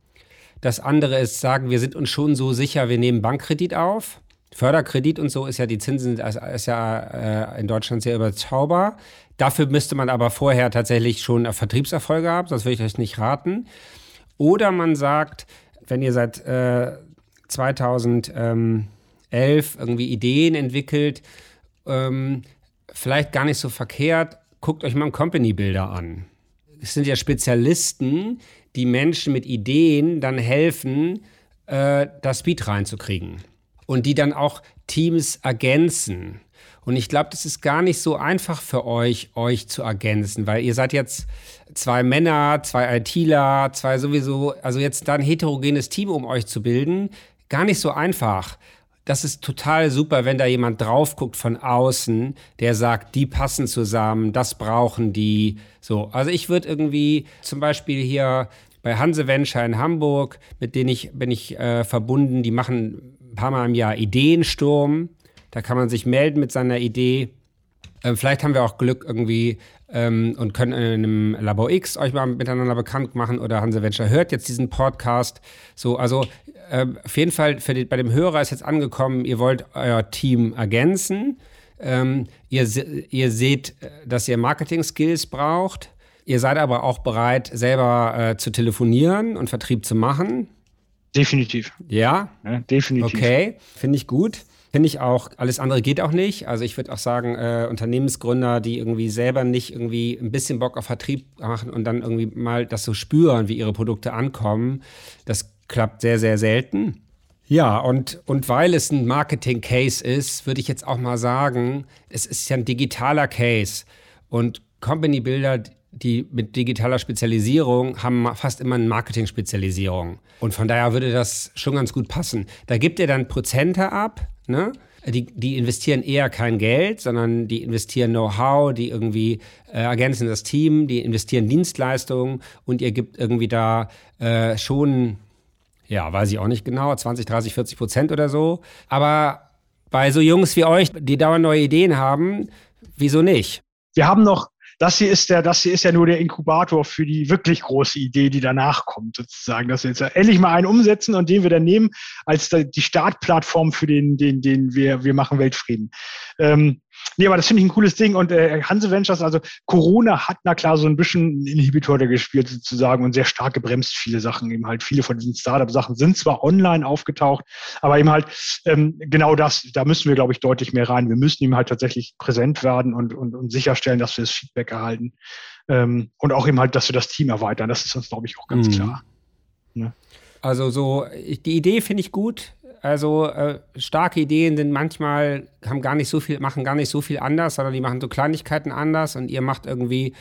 Das andere ist sagen, wir sind uns schon so sicher, wir nehmen Bankkredit auf. Förderkredit und so ist ja die Zinsen ist ja äh, in Deutschland sehr überschaubar. Dafür müsste man aber vorher tatsächlich schon Vertriebserfolge haben, sonst würde ich euch nicht raten. Oder man sagt, wenn ihr seit äh, 2011 irgendwie Ideen entwickelt, ähm, vielleicht gar nicht so verkehrt, guckt euch mal einen Company Builder an. Es sind ja Spezialisten, die Menschen mit Ideen dann helfen, äh, das Speed reinzukriegen. Und die dann auch Teams ergänzen. Und ich glaube, das ist gar nicht so einfach für euch, euch zu ergänzen, weil ihr seid jetzt zwei Männer, zwei ITler, zwei sowieso, also jetzt da ein heterogenes Team, um euch zu bilden, gar nicht so einfach. Das ist total super, wenn da jemand drauf guckt von außen, der sagt, die passen zusammen, das brauchen die. So, also ich würde irgendwie zum Beispiel hier bei Hanse Venture in Hamburg, mit denen ich bin ich äh, verbunden, die machen ein paar Mal im Jahr Ideensturm. Da kann man sich melden mit seiner Idee. Ähm, vielleicht haben wir auch Glück irgendwie ähm, und können in einem Labor X euch mal miteinander bekannt machen oder Hanse Venture hört jetzt diesen Podcast. So, also äh, auf jeden Fall die, bei dem Hörer ist jetzt angekommen, ihr wollt euer Team ergänzen. Ähm, ihr, ihr seht, äh, dass ihr Marketing-Skills braucht. Ihr seid aber auch bereit, selber äh, zu telefonieren und Vertrieb zu machen. Definitiv. Ja? ja definitiv. Okay, finde ich gut. Finde ich auch, alles andere geht auch nicht. Also ich würde auch sagen, äh, Unternehmensgründer, die irgendwie selber nicht irgendwie ein bisschen Bock auf Vertrieb machen und dann irgendwie mal das so spüren, wie ihre Produkte ankommen, das klappt sehr, sehr selten. Ja, und, und weil es ein Marketing-Case ist, würde ich jetzt auch mal sagen, es ist ja ein digitaler Case. Und Company Builder, die mit digitaler Spezialisierung haben fast immer eine Marketing-Spezialisierung. Und von daher würde das schon ganz gut passen. Da gibt ihr dann Prozente ab, ne? Die, die investieren eher kein Geld, sondern die investieren Know-how, die irgendwie äh, ergänzen das Team, die investieren Dienstleistungen und ihr gibt irgendwie da äh, schon, ja, weiß ich auch nicht genau, 20, 30, 40 Prozent oder so. Aber bei so Jungs wie euch, die dauernd neue Ideen haben, wieso nicht? Wir haben noch das hier ist der, das hier ist ja nur der Inkubator für die wirklich große Idee, die danach kommt, sozusagen, dass wir jetzt endlich mal einen umsetzen und den wir dann nehmen als die Startplattform für den, den, den wir, wir machen Weltfrieden. Ähm, Nee, aber das finde ich ein cooles Ding. Und äh, Hanse Ventures, also Corona hat na klar so ein bisschen Inhibitor da gespielt sozusagen und sehr stark gebremst viele Sachen. Eben halt viele von diesen Startup-Sachen sind zwar online aufgetaucht, aber eben halt ähm, genau das, da müssen wir, glaube ich, deutlich mehr rein. Wir müssen ihm halt tatsächlich präsent werden und, und, und sicherstellen, dass wir das Feedback erhalten. Ähm, und auch eben halt, dass wir das Team erweitern. Das ist uns, glaube ich, auch ganz mhm. klar. Ne? Also so, die Idee finde ich gut. Also äh, starke Ideen sind manchmal, haben gar nicht so viel, machen gar nicht so viel anders, sondern die machen so Kleinigkeiten anders und ihr macht irgendwie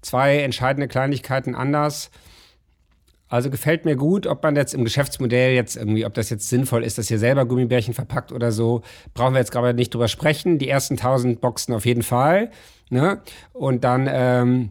zwei entscheidende Kleinigkeiten anders. Also gefällt mir gut, ob man jetzt im Geschäftsmodell jetzt irgendwie, ob das jetzt sinnvoll ist, dass ihr selber Gummibärchen verpackt oder so, brauchen wir jetzt gerade nicht drüber sprechen. Die ersten 1000 Boxen auf jeden Fall. Ne? Und dann ähm,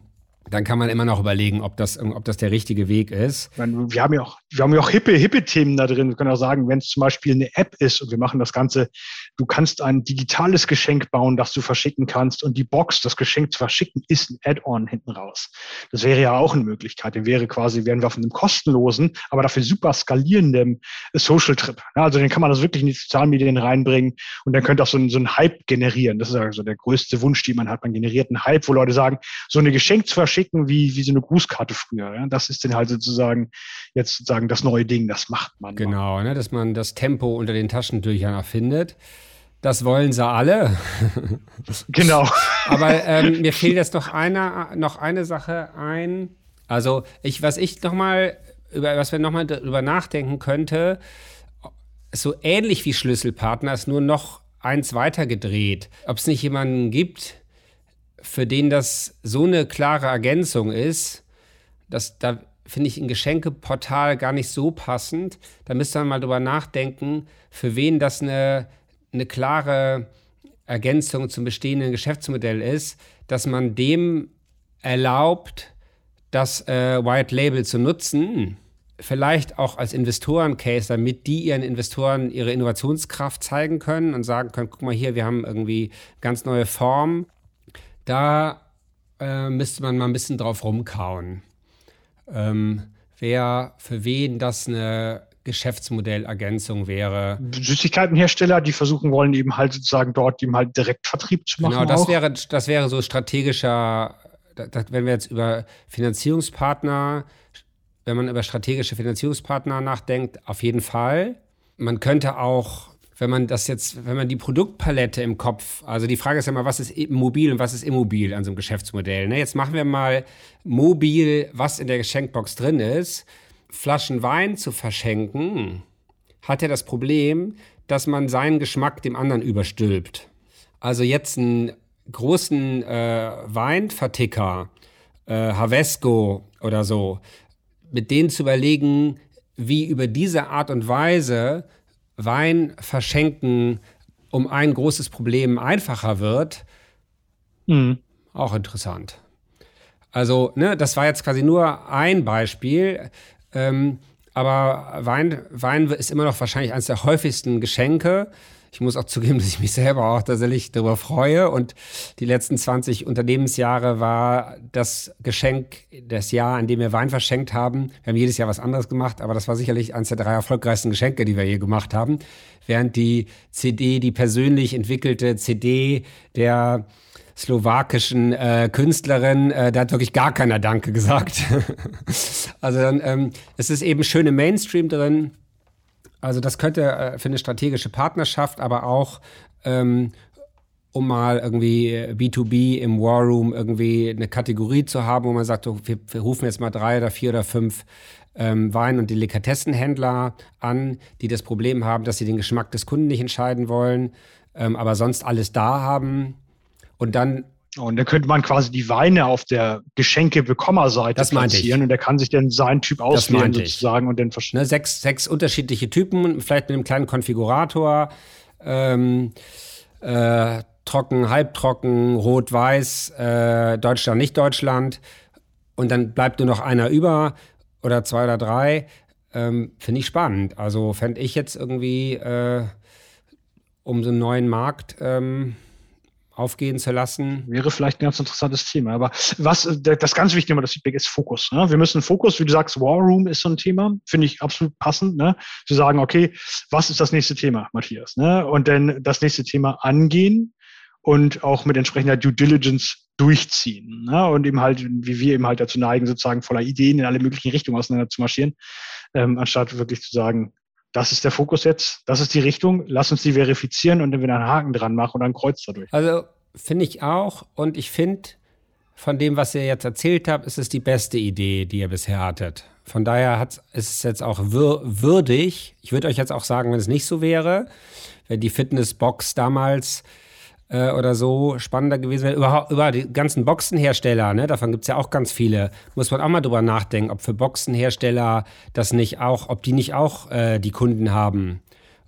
dann kann man immer noch überlegen, ob das, ob das der richtige Weg ist. Meine, wir haben ja auch, wir haben ja auch hippe, hippe Themen da drin. Wir können auch sagen, wenn es zum Beispiel eine App ist und wir machen das Ganze, du kannst ein digitales Geschenk bauen, das du verschicken kannst und die Box, das Geschenk zu verschicken, ist ein Add-on hinten raus. Das wäre ja auch eine Möglichkeit. Den wäre quasi, wären wir auf einem kostenlosen, aber dafür super skalierenden Social Trip. also den kann man das wirklich in die sozialen Medien reinbringen und dann könnte auch so ein, so ein Hype generieren. Das ist also der größte Wunsch, den man hat. Man generiert einen Hype, wo Leute sagen, so eine Geschenk zu verschicken, schicken wie, wie so eine Grußkarte früher. Ja? Das ist dann halt sozusagen jetzt sozusagen das neue Ding, das macht man. Genau, ne? dass man das Tempo unter den Taschentüchern erfindet. Das wollen sie alle. genau. Aber ähm, mir fehlt jetzt noch eine, noch eine Sache ein. Also, ich, was ich nochmal, über was wir nochmal darüber nachdenken könnte, so ähnlich wie Schlüsselpartner ist nur noch eins weiter gedreht. Ob es nicht jemanden gibt, für den das so eine klare Ergänzung ist, dass da finde ich ein Geschenkeportal gar nicht so passend. Da müsste man mal drüber nachdenken, für wen das eine, eine klare Ergänzung zum bestehenden Geschäftsmodell ist, dass man dem erlaubt, das äh, White Label zu nutzen, vielleicht auch als Investoren-Case, damit die ihren Investoren ihre Innovationskraft zeigen können und sagen können, guck mal hier, wir haben irgendwie ganz neue Formen da äh, müsste man mal ein bisschen drauf rumkauen. Ähm, wer für wen das eine Geschäftsmodellergänzung wäre. Süßigkeitenhersteller, die versuchen wollen, eben halt sozusagen dort eben halt direkt Vertrieb zu machen. Genau, das wäre, das wäre so strategischer, das, wenn wir jetzt über Finanzierungspartner, wenn man über strategische Finanzierungspartner nachdenkt, auf jeden Fall. Man könnte auch wenn man das jetzt, wenn man die Produktpalette im Kopf, also die Frage ist ja mal, was ist mobil und was ist immobil an so einem Geschäftsmodell. Ne? Jetzt machen wir mal mobil, was in der Geschenkbox drin ist. Flaschen Wein zu verschenken, hat ja das Problem, dass man seinen Geschmack dem anderen überstülpt. Also jetzt einen großen äh, Weinverticker, äh, Havesco oder so, mit denen zu überlegen, wie über diese Art und Weise Wein verschenken um ein großes Problem einfacher wird, mhm. auch interessant. Also, ne, das war jetzt quasi nur ein Beispiel. Ähm, aber Wein, Wein ist immer noch wahrscheinlich eines der häufigsten Geschenke. Ich muss auch zugeben, dass ich mich selber auch tatsächlich darüber freue. Und die letzten 20 Unternehmensjahre war das Geschenk, das Jahr, in dem wir Wein verschenkt haben. Wir haben jedes Jahr was anderes gemacht, aber das war sicherlich eines der drei erfolgreichsten Geschenke, die wir je gemacht haben. Während die CD, die persönlich entwickelte CD der slowakischen äh, Künstlerin, äh, da hat wirklich gar keiner Danke gesagt. also dann, ähm, es ist eben schön im Mainstream drin. Also das könnte äh, für eine strategische Partnerschaft, aber auch ähm, um mal irgendwie B2B im War Room irgendwie eine Kategorie zu haben, wo man sagt, wir, wir, rufen jetzt mal drei oder vier oder fünf ähm, Wein- und Delikatessenhändler an, die das Problem haben, dass sie den Geschmack des Kunden nicht entscheiden wollen, ähm, aber sonst alles da haben. Und dann Und dann könnte man quasi die Weine auf der Geschenke-Bekommerseite platzieren und der kann sich dann seinen Typ auswählen sozusagen und dann verschieden. Ne, sechs, sechs unterschiedliche Typen, vielleicht mit einem kleinen Konfigurator. Ähm, äh, trocken, halbtrocken, rot-weiß, äh, Deutschland, nicht Deutschland. Und dann bleibt nur noch einer über oder zwei oder drei. Ähm, Finde ich spannend. Also fände ich jetzt irgendwie, äh, um so einen neuen Markt ähm, aufgehen zu lassen. Wäre vielleicht ein ganz interessantes Thema. Aber was das ganz wichtige das Feedback ist Fokus. Ne? Wir müssen Fokus, wie du sagst, War Room ist so ein Thema, finde ich absolut passend, ne? zu sagen, okay, was ist das nächste Thema, Matthias? Ne? Und dann das nächste Thema angehen und auch mit entsprechender Due Diligence durchziehen. Ne? Und eben halt, wie wir eben halt dazu neigen, sozusagen voller Ideen in alle möglichen Richtungen auseinander zu marschieren, ähm, anstatt wirklich zu sagen, das ist der Fokus jetzt, das ist die Richtung, lass uns die verifizieren und dann wieder einen Haken dran machen und ein Kreuz dadurch. Also finde ich auch und ich finde, von dem, was ihr jetzt erzählt habt, ist es die beste Idee, die ihr bisher hattet. Von daher ist es jetzt auch würdig. Ich würde euch jetzt auch sagen, wenn es nicht so wäre, wenn die Fitnessbox damals äh, oder so spannender gewesen wäre. Über, über die ganzen Boxenhersteller, ne, davon gibt es ja auch ganz viele, muss man auch mal drüber nachdenken, ob für Boxenhersteller das nicht auch, ob die nicht auch äh, die Kunden haben.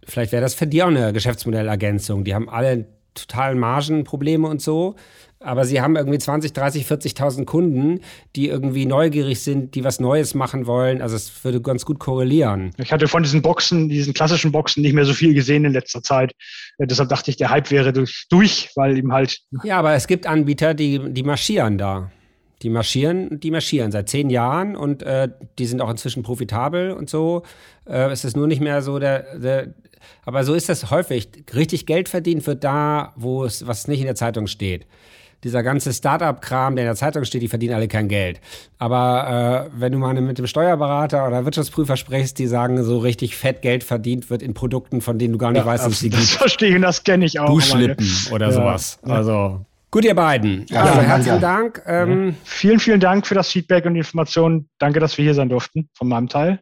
Vielleicht wäre das für die auch eine Geschäftsmodellergänzung. Die haben alle totalen Margenprobleme und so. Aber sie haben irgendwie 20, 30, 40.000 Kunden, die irgendwie neugierig sind, die was Neues machen wollen. Also es würde ganz gut korrelieren. Ich hatte von diesen Boxen, diesen klassischen Boxen nicht mehr so viel gesehen in letzter Zeit. Äh, deshalb dachte ich, der Hype wäre durch, durch weil eben halt. Ja, aber es gibt Anbieter, die, die marschieren da. Die marschieren, die marschieren seit zehn Jahren und äh, die sind auch inzwischen profitabel und so. Äh, es ist nur nicht mehr so der, der aber so ist das häufig. Richtig Geld verdient wird da, wo es was nicht in der Zeitung steht dieser ganze Startup-Kram, der in der Zeitung steht, die verdienen alle kein Geld. Aber äh, wenn du mal mit dem Steuerberater oder Wirtschaftsprüfer sprichst, die sagen, so richtig fett Geld verdient wird in Produkten, von denen du gar nicht ja, weißt, was sie gibt. Das verstehe ich, das kenne ich auch. Duschlippen oder ja. sowas. Also Gut, ihr beiden. Ja, also herzlichen Dank. Ähm, vielen, vielen Dank für das Feedback und die Informationen. Danke, dass wir hier sein durften, von meinem Teil.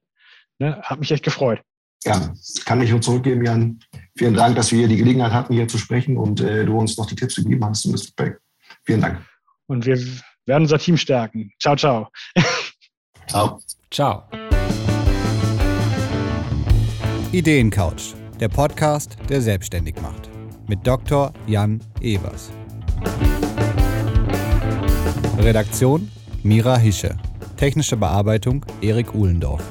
Ne, hat mich echt gefreut. Ja, kann ich nur zurückgeben, Jan. Vielen Dank, dass wir die Gelegenheit hatten, hier zu sprechen und äh, du uns noch die Tipps gegeben hast und das Feedback. Vielen Dank. Und wir werden unser Team stärken. Ciao, ciao. Ciao. Ciao. Ideencouch, der Podcast, der selbstständig macht. Mit Dr. Jan Evers. Redaktion Mira Hische. Technische Bearbeitung Erik Uhlendorf.